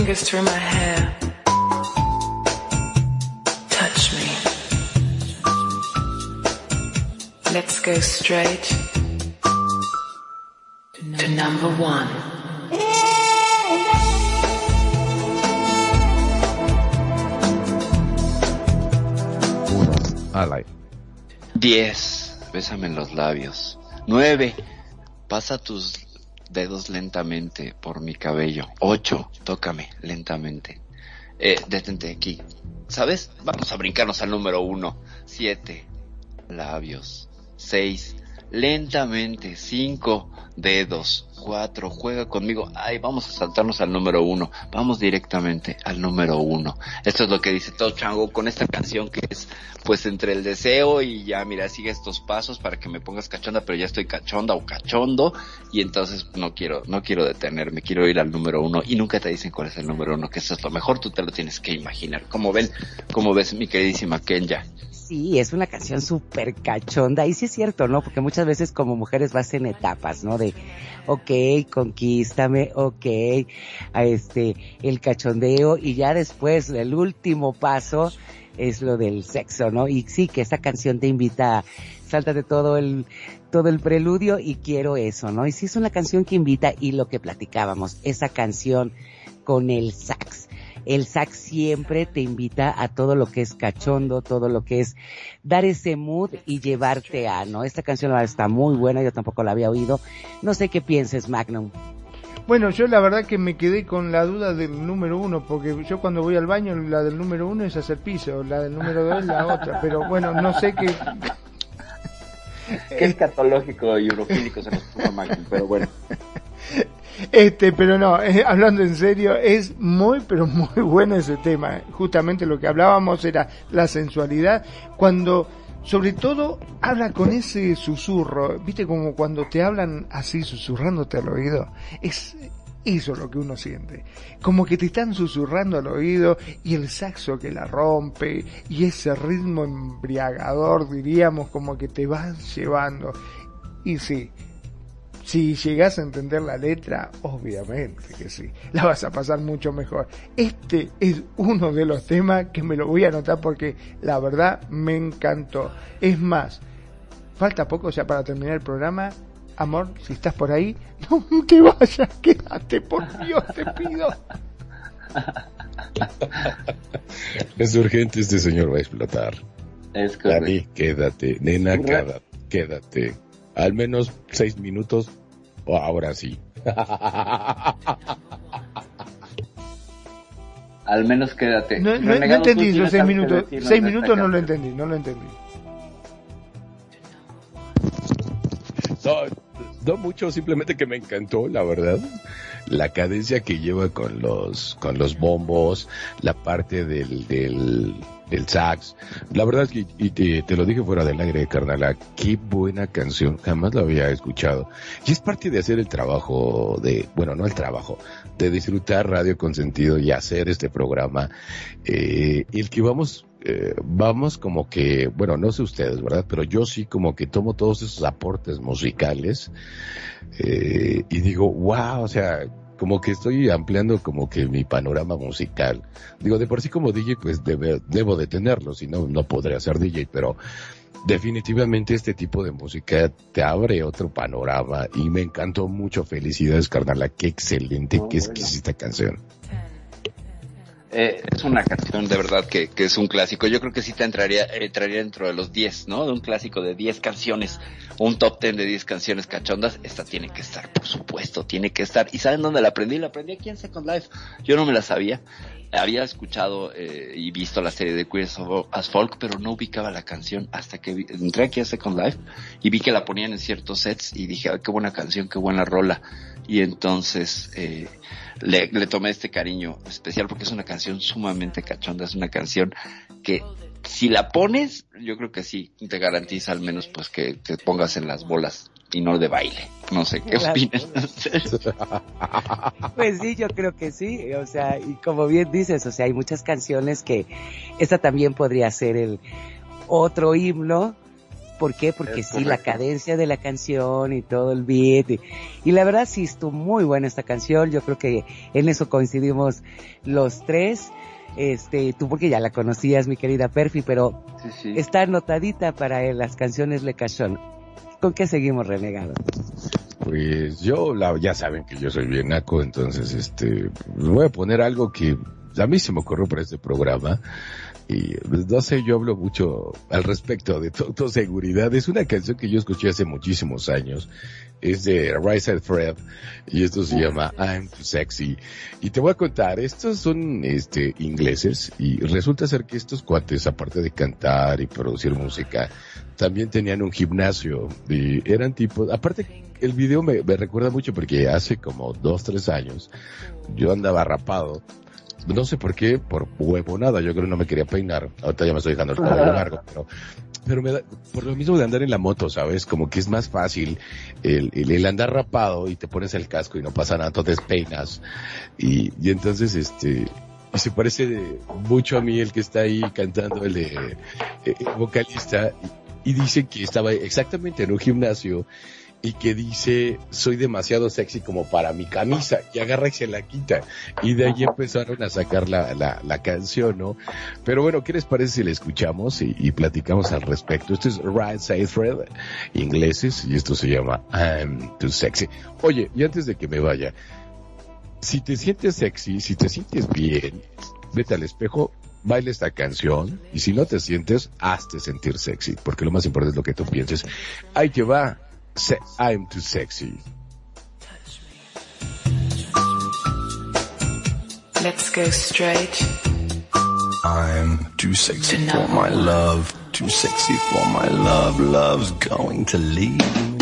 fingers through my hair. Touch me. Let's go straight to number one. Uno al aire. 10. Bésame en los labios. 9. Pasa tus dedos lentamente por mi cabello. 8. Tócame lentamente. Eh, detente aquí. ¿Sabes? Vamos a brincarnos al número 1. 7. Labios. 6. Lentamente. 5. Dedos. 4. Juega conmigo. Ay, vamos a saltarnos al número 1. Vamos directamente al número 1. Esto es lo que dice todo chango con esta canción que es pues entre el deseo y ya mira sigue estos pasos para que me pongas cachonda pero ya estoy cachonda o cachondo y entonces no quiero no quiero detenerme quiero ir al número uno y nunca te dicen cuál es el número uno que eso es lo mejor tú te lo tienes que imaginar como ven como ves mi queridísima Kenya Sí, es una canción súper cachonda. Y sí es cierto, ¿no? Porque muchas veces como mujeres vas en etapas, ¿no? De, ok, conquístame, ok, a este, el cachondeo y ya después el último paso es lo del sexo, ¿no? Y sí, que esta canción te invita sáltate todo el, todo el preludio y quiero eso, ¿no? Y sí es una canción que invita y lo que platicábamos, esa canción con el sax el sax siempre te invita a todo lo que es cachondo, todo lo que es dar ese mood y llevarte a, ¿no? Esta canción está muy buena, yo tampoco la había oído. No sé qué pienses, Magnum. Bueno, yo la verdad que me quedé con la duda del número uno, porque yo cuando voy al baño la del número uno es hacer piso, la del número dos es la otra, pero bueno, no sé qué... Qué escatológico y eurofílico se nos puso Magnum, pero bueno. Este, pero no, eh, hablando en serio, es muy, pero muy bueno ese tema. Justamente lo que hablábamos era la sensualidad. Cuando, sobre todo, habla con ese susurro, viste como cuando te hablan así, susurrándote al oído. Es eso lo que uno siente. Como que te están susurrando al oído y el saxo que la rompe y ese ritmo embriagador, diríamos, como que te van llevando. Y sí, si llegas a entender la letra, obviamente que sí, la vas a pasar mucho mejor. Este es uno de los temas que me lo voy a anotar porque la verdad me encantó. Es más, falta poco ya para terminar el programa. Amor, si estás por ahí, no te vayas, quédate, por Dios, te pido. Es urgente, este señor va a explotar. Es Dani, quédate. Nena, quédate. quédate. Al menos seis minutos. Ahora sí. Al menos quédate. No, entendí los seis minutos. Seis minutos no lo entendí, no lo entendí. No, no mucho, simplemente que me encantó, la verdad. La cadencia que lleva con los, con los bombos, la parte del, del, del sax. La verdad es que, y te, te lo dije fuera del aire, carnala, qué buena canción, jamás la había escuchado. Y es parte de hacer el trabajo de, bueno, no el trabajo, de disfrutar Radio con sentido y hacer este programa. Eh, el que vamos eh, vamos como que, bueno, no sé ustedes, ¿verdad? Pero yo sí como que tomo todos esos aportes musicales eh, y digo, wow, o sea, como que estoy ampliando como que mi panorama musical. Digo, de por sí como DJ, pues debe- debo de tenerlo, si no, no podría ser DJ, pero definitivamente este tipo de música te abre otro panorama y me encantó mucho. Felicidades, carnala, qué excelente, Oh, qué bueno. exquisita canción. Eh, es una canción de verdad que, que es un clásico. Yo creo que sí te entraría, entraría dentro de los 10, ¿no? De un clásico de 10 canciones, un top 10 de 10 canciones cachondas. Esta tiene que estar, por supuesto, tiene que estar. ¿Y saben dónde la aprendí? La aprendí aquí en Second Life. Yo no me la sabía. Había escuchado eh, y visto la serie de Queers of as Folk, pero no ubicaba la canción hasta que vi- entré aquí a Second Life y vi que la ponían en ciertos sets y dije, "Ay, qué buena canción, qué buena rola. Y entonces, eh, le, le tomé este cariño especial porque es una canción sumamente cachonda, es una canción que si la pones, yo creo que sí, te garantiza al menos pues que te pongas en las bolas y no de baile. No sé, ¿qué Las opinas? Pues sí, yo creo que sí, o sea, y como bien dices, o sea, hay muchas canciones que esta también podría ser el otro himno. ¿Por qué? Porque Es sí, la cadencia de la canción y todo el beat. Y, y la verdad sí estuvo muy buena esta canción. Yo creo que en eso coincidimos los tres. Este, tú porque ya la conocías, mi querida Perfi, pero sí, sí. está anotadita para las canciones Le Cachón. ¿Con qué seguimos, renegado? Pues yo, la, ya saben que yo soy bien naco, entonces este, voy a poner algo que a mí se me ocurrió para este programa. Y pues, no sé, yo hablo mucho al respecto de seguridad. Es una canción que yo escuché hace muchísimos años. Es de Rise and Fred. Y esto se llama I'm Too Sexy. Y te voy a contar, estos son este ingleses. Y resulta ser que estos cuates, aparte de cantar y producir música, también tenían un gimnasio. Y eran tipos, aparte el video me recuerda mucho porque hace como dos, tres años yo andaba rapado. No sé por qué, por huevonada, yo creo que no me quería peinar. Ahorita ya me estoy dejando el cabello largo, pero, pero me da, por lo mismo de andar en la moto, ¿sabes? Como que es más fácil el, el, el andar rapado y te pones el casco y no pasa nada, entonces peinas. Y, y entonces, este, y se parece de- mucho a mí el que está ahí cantando, el, de- eh, el vocalista, y, y dice que estaba exactamente en un gimnasio y que dice, soy demasiado sexy como para mi camisa, y agarra y se la quita. Y de ahí empezaron a sacar la, la, la canción, ¿no? Pero bueno, ¿qué les parece si la escuchamos y, y platicamos al respecto? Esto es Side Fred, ingleses, y esto se llama I'm Too Sexy. Oye, y antes de que me vaya, si te sientes sexy, si te sientes bien, vete al espejo, baila esta canción, y si no te sientes, hazte sentir sexy, porque lo más importante es lo que tú pienses. Ahí te va, Se- I'm Too Sexy. Let's go straight. I'm too sexy To for my love, too sexy for my love. Love's going to leave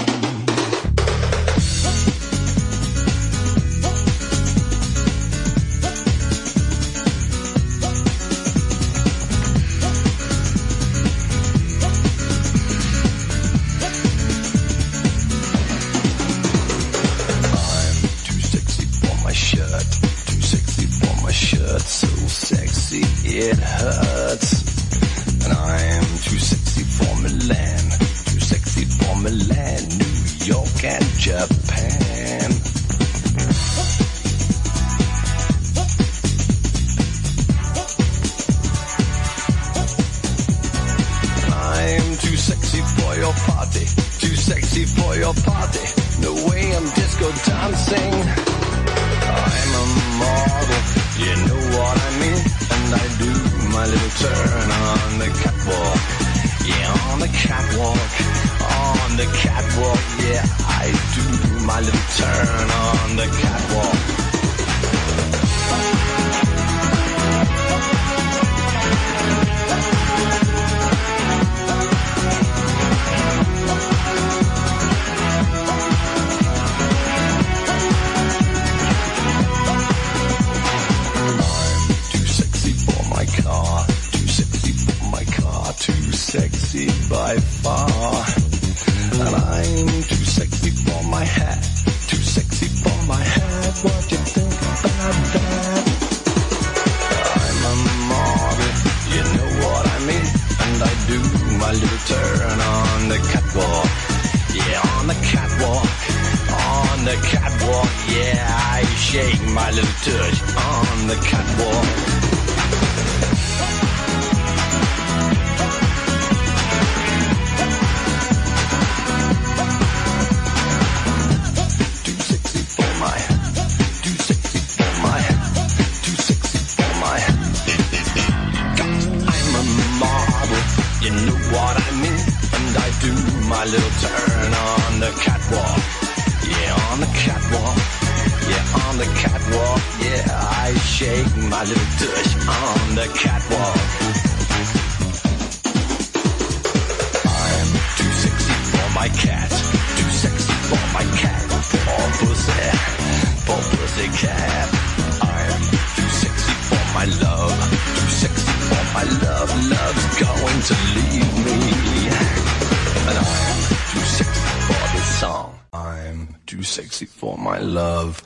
for my love.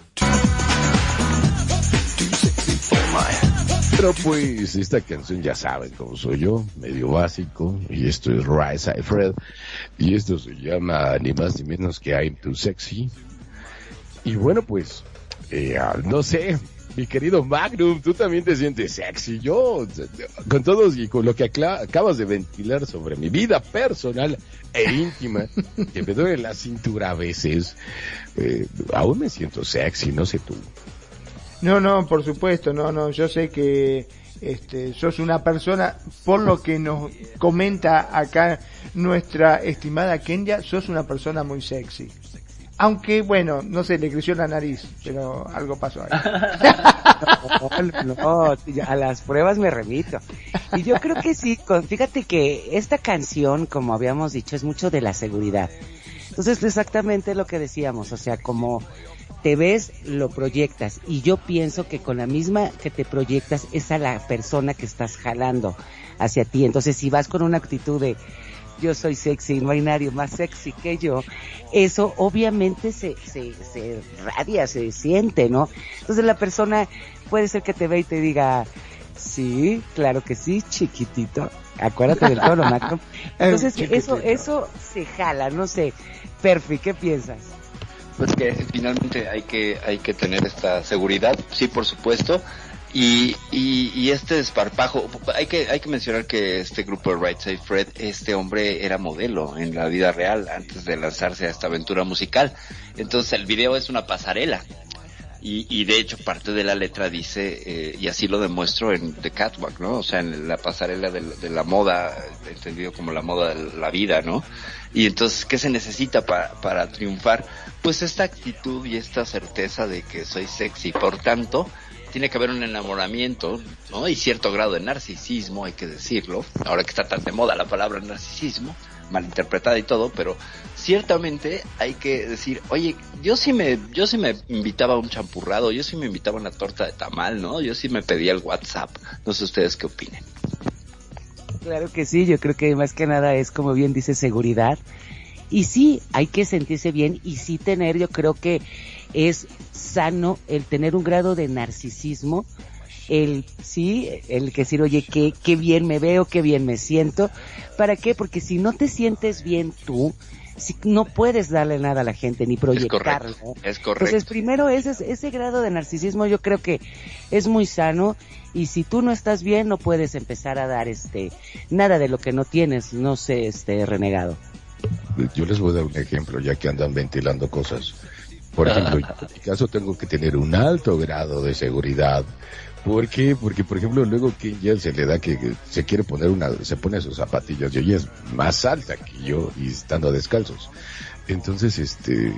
Pero pues esta canción ya saben cómo soy yo, medio básico, y esto es Rise I Fred, y esto se llama ni más ni menos que I'm Too Sexy. Y bueno pues, eh, ah, no sé, mi querido Magnum, tú también te sientes sexy. Yo, con todos y con lo que acabas de ventilar sobre mi vida personal e íntima, que me duele la cintura a veces, eh, aún me siento sexy, no sé tú. No, no, por supuesto, no, no, yo sé que este, sos una persona, por lo que nos comenta acá nuestra estimada Kenya, sos una persona muy sexy. Aunque, bueno, no sé, le creció la nariz, pero algo pasó ahí. No, a las pruebas me remito. Y yo creo que sí, fíjate que esta canción, como habíamos dicho, es mucho de la seguridad. Entonces, exactamente lo que decíamos, o sea, como te ves, lo proyectas. Y yo pienso que con la misma que te proyectas es a la persona que estás jalando hacia ti. Entonces, si vas con una actitud de yo soy sexy, no hay nadie más sexy que yo, eso obviamente se, se, se radia, se siente, ¿no? Entonces la persona puede ser que te vea y te diga, sí, claro que sí, chiquitito. Acuérdate del tono, Marco. Entonces eso, eso se jala, no sé. Perfi, ¿qué piensas? Pues que finalmente hay que, hay que tener esta seguridad, sí, por supuesto. Y, y, y este desparpajo, hay que, hay que mencionar que este grupo de Right Side Fred, este hombre era modelo en la vida real antes de lanzarse a esta aventura musical. Entonces el video es una pasarela. Y, y de hecho parte de la letra dice, eh, y así lo demuestro en The Catwalk, ¿no? O sea, en la pasarela de, de la moda, entendido como la moda de la vida, ¿no? Y entonces, ¿qué se necesita para, para triunfar? Pues esta actitud y esta certeza de que soy sexy. Por tanto, tiene que haber un enamoramiento, ¿no? Y cierto grado de narcisismo, hay que decirlo. Ahora que está tan de moda la palabra narcisismo, malinterpretada y todo, pero ciertamente hay que decir, oye, yo sí me, yo sí me invitaba a un champurrado, yo sí me invitaba a una torta de tamal, ¿no? Yo sí me pedía el WhatsApp. No sé ustedes qué opinen. Claro que sí, yo creo que más que nada es como bien dice seguridad. Y sí, hay que sentirse bien y sí tener, yo creo que es sano el tener un grado de narcisismo, el sí, el que decir, oye, qué, qué bien me veo, qué bien me siento. ¿Para qué? Porque si no te sientes bien tú, si, no puedes darle nada a la gente ni Es proyectarlo. correcto. Es Entonces, correcto. primero ese, ese grado de narcisismo yo creo que es muy sano y si tú no estás bien no puedes empezar a dar este nada de lo que no tienes, no sé, este renegado. Yo les voy a dar un ejemplo, ya que andan ventilando cosas. Por ejemplo, en mi caso tengo que tener un alto grado de seguridad. ¿Por qué? Porque, por ejemplo, luego que ya se le da que se quiere poner una, se pone sus zapatillas y ella es más alta que yo y estando descalzos. Entonces, este,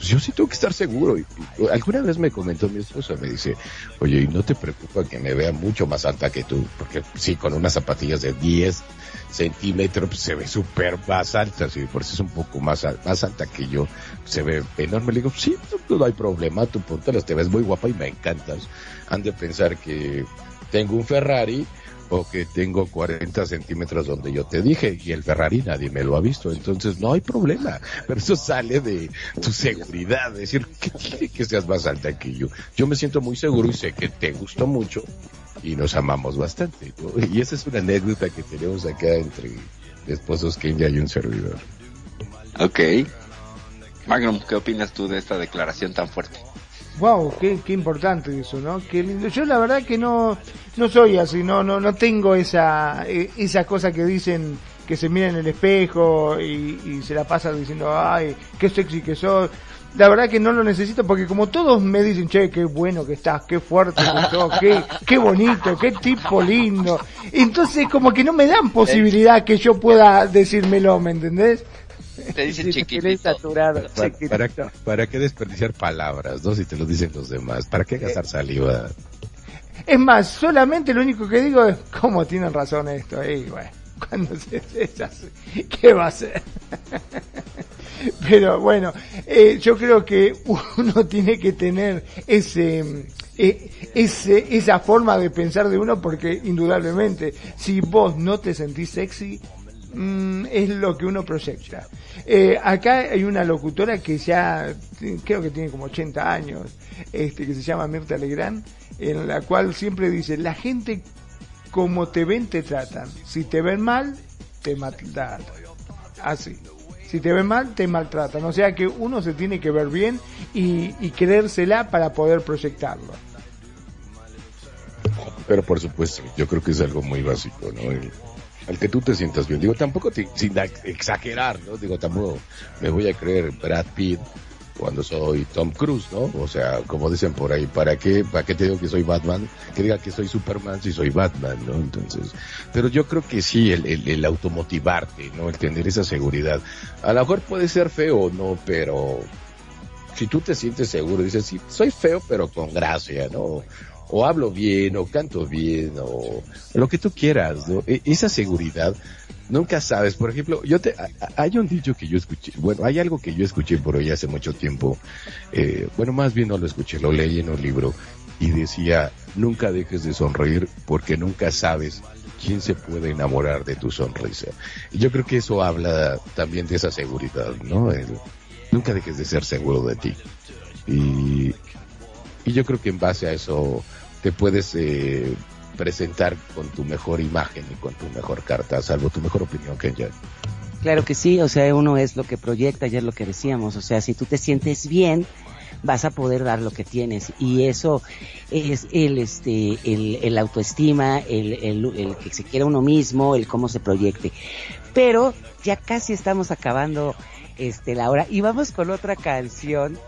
yo, sí tengo que estar seguro. Y alguna vez me comentó mi esposa, me dice, oye, ¿y no te preocupa que me vea mucho más alta que tú? Porque sí, con unas zapatillas de 10 centímetros pues, se ve súper más alta, sí, por eso es un poco más, más alta que yo, se ve enorme. Le digo, sí, no, no hay problema, tú póntelas, te ves muy guapa y me encantas. Han de pensar que tengo un Ferrari o que tengo 40 centímetros donde yo te dije y el Ferrari nadie me lo ha visto, entonces no hay problema, pero eso sale de tu seguridad, decir, que tiene que seas más alta que yo. Yo me siento muy seguro y sé que te gustó mucho y nos amamos bastante, ¿no? Y esa es una anécdota que tenemos acá entre esposos Kenya y un servidor. Ok. Magnum, ¿qué opinas tú de esta declaración tan fuerte? Wow, qué, qué importante eso, ¿no? Qué lindo. Yo la verdad que no, no soy así, no, no, no tengo esa, eh, esa cosa que dicen que se mira en el espejo y, y se la pasa diciendo, ay, qué sexy que soy. La verdad que no lo necesito porque como todos me dicen, che, qué bueno que estás, qué fuerte que sos, qué, qué bonito, qué tipo lindo. Entonces como que no me dan posibilidad que yo pueda decírmelo, ¿me entendés? Te dicen tienes chiquitito. saturado, ¿Para, chiquitito. para, para qué desperdiciar palabras, no? Si te lo dicen los demás. ¿Para qué gastar saliva? Es más, solamente lo único que digo es cómo tienen razón esto. Y bueno, cuando se, se ¿qué va a hacer? Pero bueno, eh, yo creo que uno tiene que tener ese, eh, ese, esa forma de pensar de uno porque indudablemente si vos no te sentís sexy, mm, es lo que uno proyecta. Eh, acá hay una locutora que ya creo que tiene como 80 años, este, que se llama Mirta Legrand, en la cual siempre dice, la gente como te ven te tratan, si te ven mal, te maltratan. Así. Si te ven mal, te maltratan. O sea que uno se tiene que ver bien y, y creérsela para poder proyectarlo. Pero por supuesto, yo creo que es algo muy básico, ¿no? El, al que tú te sientas bien. Digo, tampoco sin exagerar, ¿no? Digo, tampoco me voy a creer Brad Pitt cuando soy Tom Cruise, ¿no? O sea, como dicen por ahí, ¿para qué, para qué te digo que soy Batman? Que diga que soy Superman si soy Batman, ¿no? Entonces, pero yo creo que sí, el, el, el automotivarte, ¿no? El tener esa seguridad. A lo mejor puede ser feo no, pero si tú te sientes seguro, dices, sí, soy feo, pero con gracia, ¿no? O hablo bien, o canto bien, o lo que tú quieras, ¿no? E- esa seguridad, nunca sabes. Por ejemplo, yo te, hay un dicho que yo escuché, bueno, hay algo que yo escuché por hoy hace mucho tiempo, eh, bueno, más bien no lo escuché, lo leí en un libro, y decía, nunca dejes de sonreír porque nunca sabes quién se puede enamorar de tu sonrisa. Y yo creo que eso habla también de esa seguridad, ¿no? El- nunca dejes de ser seguro de ti. Y, y yo creo que en base a eso te puedes eh, presentar con tu mejor imagen y con tu mejor carta, salvo tu mejor opinión, Kenya. Claro que sí, o sea, uno es lo que proyecta, ya es lo que decíamos, o sea, si tú te sientes bien, vas a poder dar lo que tienes y eso es el este el, el autoestima, el, el, el que se quiera uno mismo, el cómo se proyecte. Pero ya casi estamos acabando este la hora y vamos con otra canción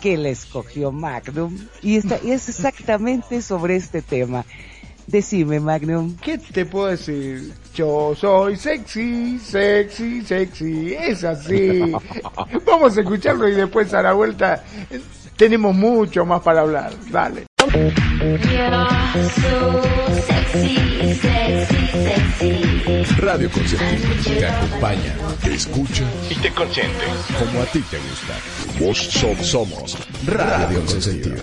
que le escogió Magnum y esta y es exactamente sobre este tema. Decime, Magnum. ¿Qué te puedo decir? Yo soy sexy, sexy, sexy. Es así. Vamos a escucharlo y después a la vuelta eh, tenemos mucho más para hablar. Dale. Radio Consentido te acompaña, te escucha y te consiente como a ti te gusta. Vos so- somos Radio Consentido.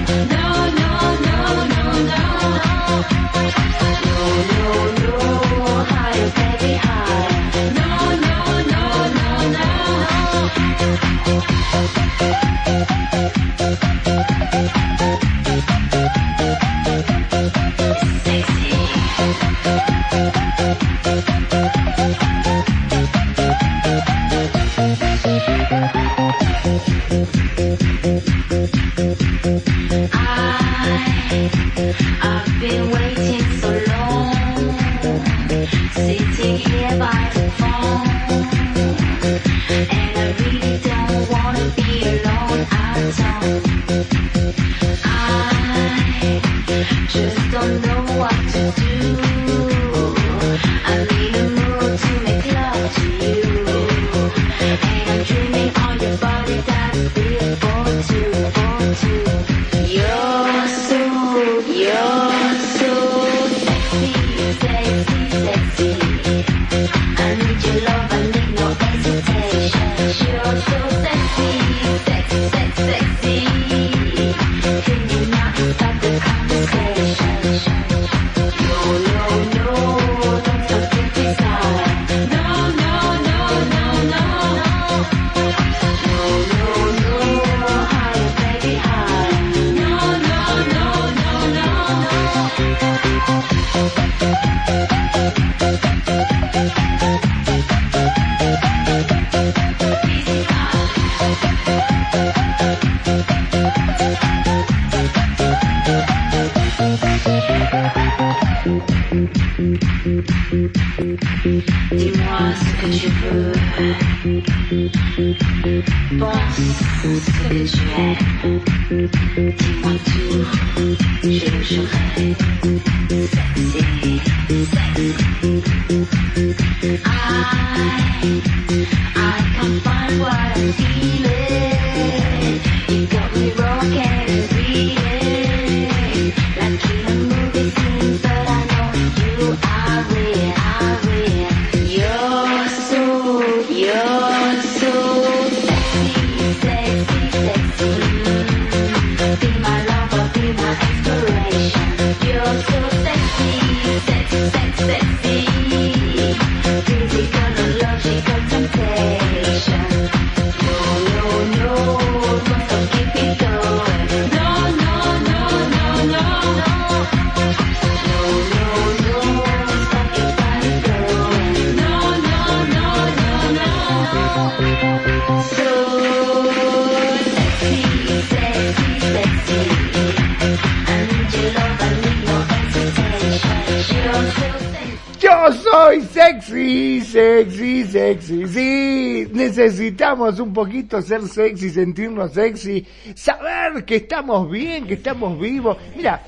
un poquito ser sexy, sentirnos sexy, saber que estamos bien, que estamos vivos. Mira,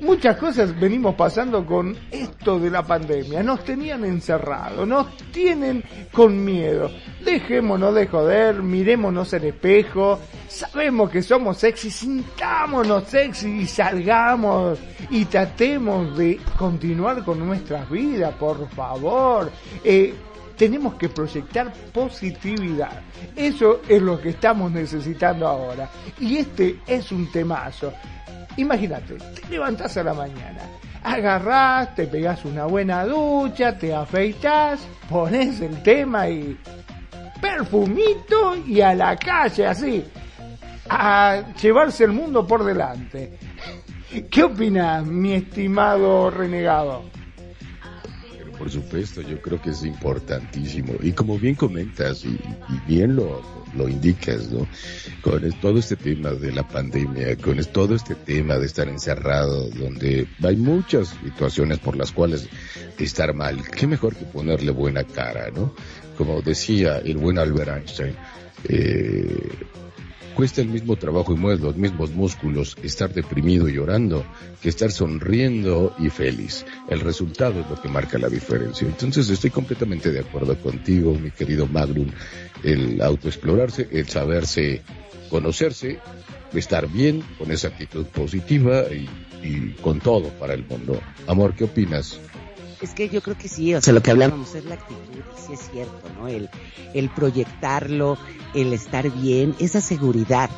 muchas cosas venimos pasando con esto de la pandemia. Nos tenían encerrados, nos tienen con miedo. Dejémonos de joder, mirémonos al espejo. Sabemos que somos sexy, sintámonos sexy y salgamos y tratemos de continuar con nuestras vidas, por favor. Eh, tenemos que proyectar positividad. Eso es lo que estamos necesitando ahora. Y este es un temazo. Imagínate, te levantás a la mañana, agarrás, te pegás una buena ducha, te afeitas, pones el tema y perfumito y a la calle así, a llevarse el mundo por delante. ¿Qué opinas, mi estimado renegado? Por supuesto, yo creo que es importantísimo. Y como bien comentas y, bien lo, lo indicas, ¿no? Con todo este tema de la pandemia, con todo este tema de estar encerrado, donde hay muchas situaciones por las cuales estar mal, qué mejor que ponerle buena cara, ¿no? Como decía el buen Albert Einstein, eh, Cuesta el mismo trabajo y mueves los mismos músculos estar deprimido y llorando que estar sonriendo y feliz. El resultado es lo que marca la diferencia. Entonces estoy completamente de acuerdo contigo, mi querido Magnum. El autoexplorarse, el saberse conocerse, estar bien con esa actitud positiva y, y con todo para el mundo. Amor, ¿qué opinas? Es que yo creo que sí, o sea, lo que hablábamos es la actitud, sí es cierto, ¿no? El, el proyectarlo, el estar bien, esa seguridad,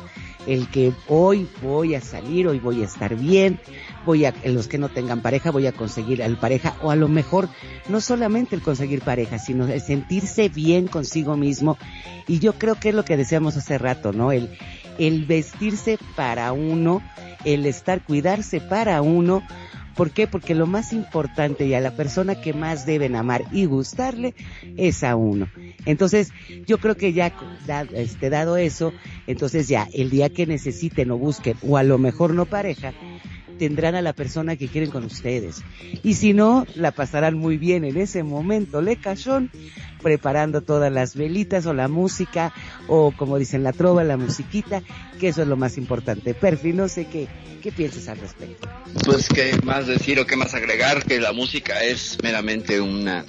el que hoy voy a salir, hoy voy a estar bien, voy a, en los que no tengan pareja, voy a conseguir al pareja, o a lo mejor no solamente el conseguir pareja, sino el sentirse bien consigo mismo, y yo creo que es lo que decíamos hace rato, ¿no? El, el vestirse para uno, el estar, cuidarse para uno, ¿Por qué? Porque lo más importante y a la persona que más deben amar y gustarle es a uno. Entonces, yo creo que ya da- este, dado eso, entonces ya el día que necesiten o busquen, o a lo mejor no pareja, tendrán a la persona que quieren con ustedes. Y si no, la pasarán muy bien en ese momento, le cachón, preparando todas las velitas o la música, o como dicen la trova, la musiquita, que eso es lo más importante. Perfi, no sé qué, qué piensas al respecto. Pues qué más decir o qué más agregar que la música es meramente una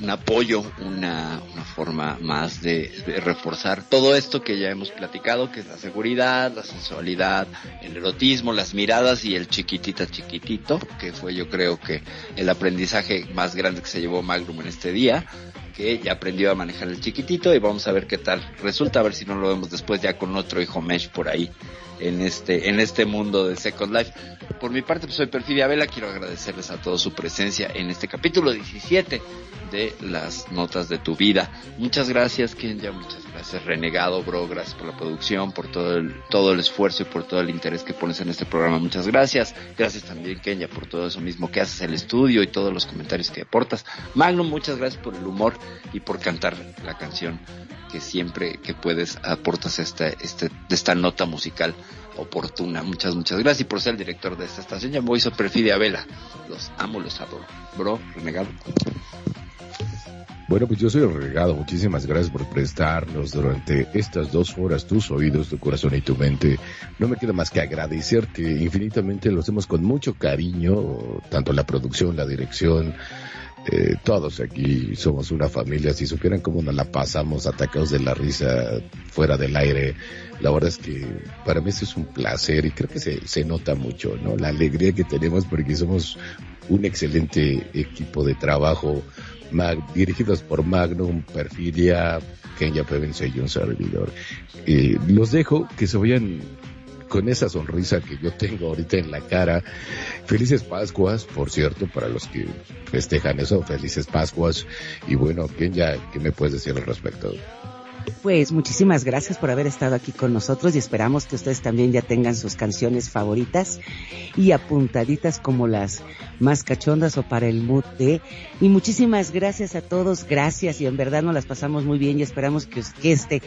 un apoyo, una, una forma más de, de reforzar todo esto que ya hemos platicado, que es la seguridad, la sensualidad, el erotismo, las miradas y el chiquitita chiquitito, que fue yo creo que el aprendizaje más grande que se llevó Magnum en este día, que ya aprendió a manejar el chiquitito y vamos a ver qué tal resulta, a ver si no lo vemos después ya con otro hijo Mesh por ahí en este, en este mundo de Second Life. Por mi parte, pues soy Perfidia Vela, quiero agradecerles a todos su presencia en este capítulo 17 de las notas de tu vida. Muchas gracias, Kenya, muchas gracias, Renegado, bro, gracias por la producción, por todo el, todo el esfuerzo y por todo el interés que pones en este programa. Muchas gracias. Gracias también, Kenya, por todo eso mismo que haces, el estudio y todos los comentarios que aportas. Magnum, muchas gracias por el humor y por cantar la canción que siempre que puedes aportas esta, este, esta nota musical oportuna. Muchas, muchas gracias. Y por ser el director de esta estación, ya me voy a Vela. Los amo, los adoro. Bro, renegado. Bueno, pues yo soy el regado. Muchísimas gracias por prestarnos durante estas dos horas tus oídos, tu corazón y tu mente. No me queda más que agradecerte infinitamente. Lo hacemos con mucho cariño, tanto la producción, la dirección. eh, todos aquí somos una familia. Si supieran cómo nos la pasamos atacados de la risa fuera del aire, la verdad es que para mí esto es un placer y creo que se, se nota mucho, ¿no? La alegría que tenemos porque somos un excelente equipo de trabajo Dirigidos por Magnum, Perfidia, Kenya Pevense y un servidor. Eh, los dejo que se vayan con esa sonrisa que yo tengo ahorita en la cara. Felices Pascuas, por cierto, para los que festejan eso, felices Pascuas. Y bueno, Kenya, ¿qué me puedes decir al respecto? Pues muchísimas gracias por haber estado aquí con nosotros y esperamos que ustedes también ya tengan sus canciones favoritas y apuntaditas como las más cachondas o para el mood de. Y muchísimas gracias a todos, gracias y en verdad nos las pasamos muy bien y esperamos que, que este,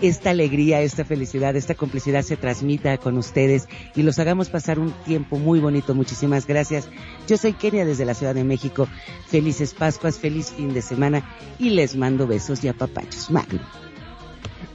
esta alegría, esta felicidad, esta complicidad se transmita con ustedes y los hagamos pasar un tiempo muy bonito. Muchísimas gracias. Yo soy Kenia desde la Ciudad de México. Felices Pascuas, feliz fin de semana y les mando besos y apapachos. Magno.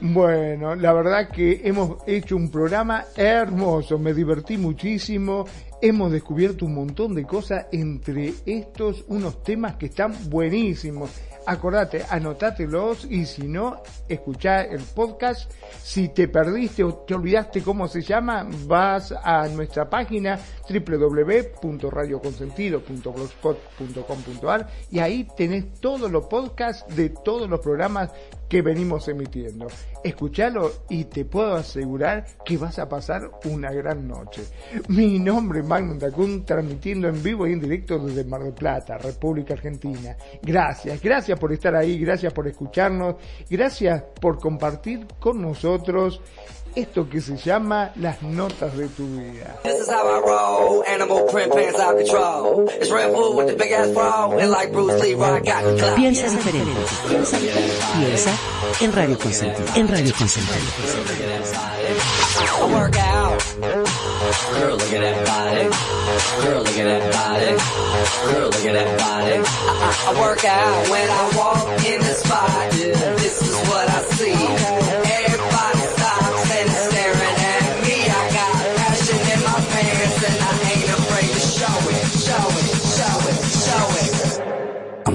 Bueno, la verdad que hemos hecho un programa hermoso, me divertí muchísimo, hemos descubierto un montón de cosas, entre estos unos temas que están buenísimos. Acordate, anotátelos y si no, escuchá el podcast. Si te perdiste o te olvidaste cómo se llama, vas a nuestra página www.radioconsentido.blogspot.com.ar y ahí tenés todos los podcasts de todos los programas que venimos emitiendo. Escuchalo y te puedo asegurar que vas a pasar una gran noche. Mi nombre es Magnum Dacun, transmitiendo en vivo y en directo desde Mar del Plata, República Argentina. Gracias, gracias por estar ahí, gracias por escucharnos, gracias por compartir con nosotros esto que se llama las notas de tu vida. This is how I roll. Animal print pants out control. It's Red Bull with the big ass bra. And like Bruce Lee, I got the clout. Piensa diferente. Piensa, piensa en Radio Consentido. En Radio Consentido. I work out. Girl, look at that body. Girl, look at that body. Girl, look at that body. I, I, I work out when I walk in the spot. This is what I see.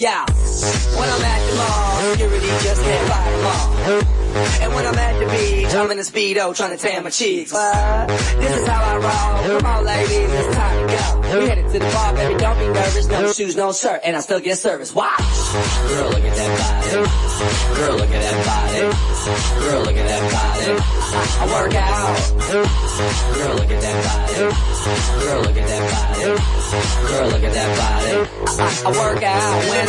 Yeah, when I'm at the mall, security just can't fight them all. And when I'm at the beach, I'm in a speedo trying to tan my cheeks. What? This is how I roll. Come on, ladies, it's time to go. We headed to the bar, baby, don't be nervous. No shoes, no shirt, and I still get service. Watch. Girl, look at that body. Girl, look at that body. Girl, look at that body. I, work out. Girl, look at that body. Girl, look at that body. Girl, look at that body. I, I work out when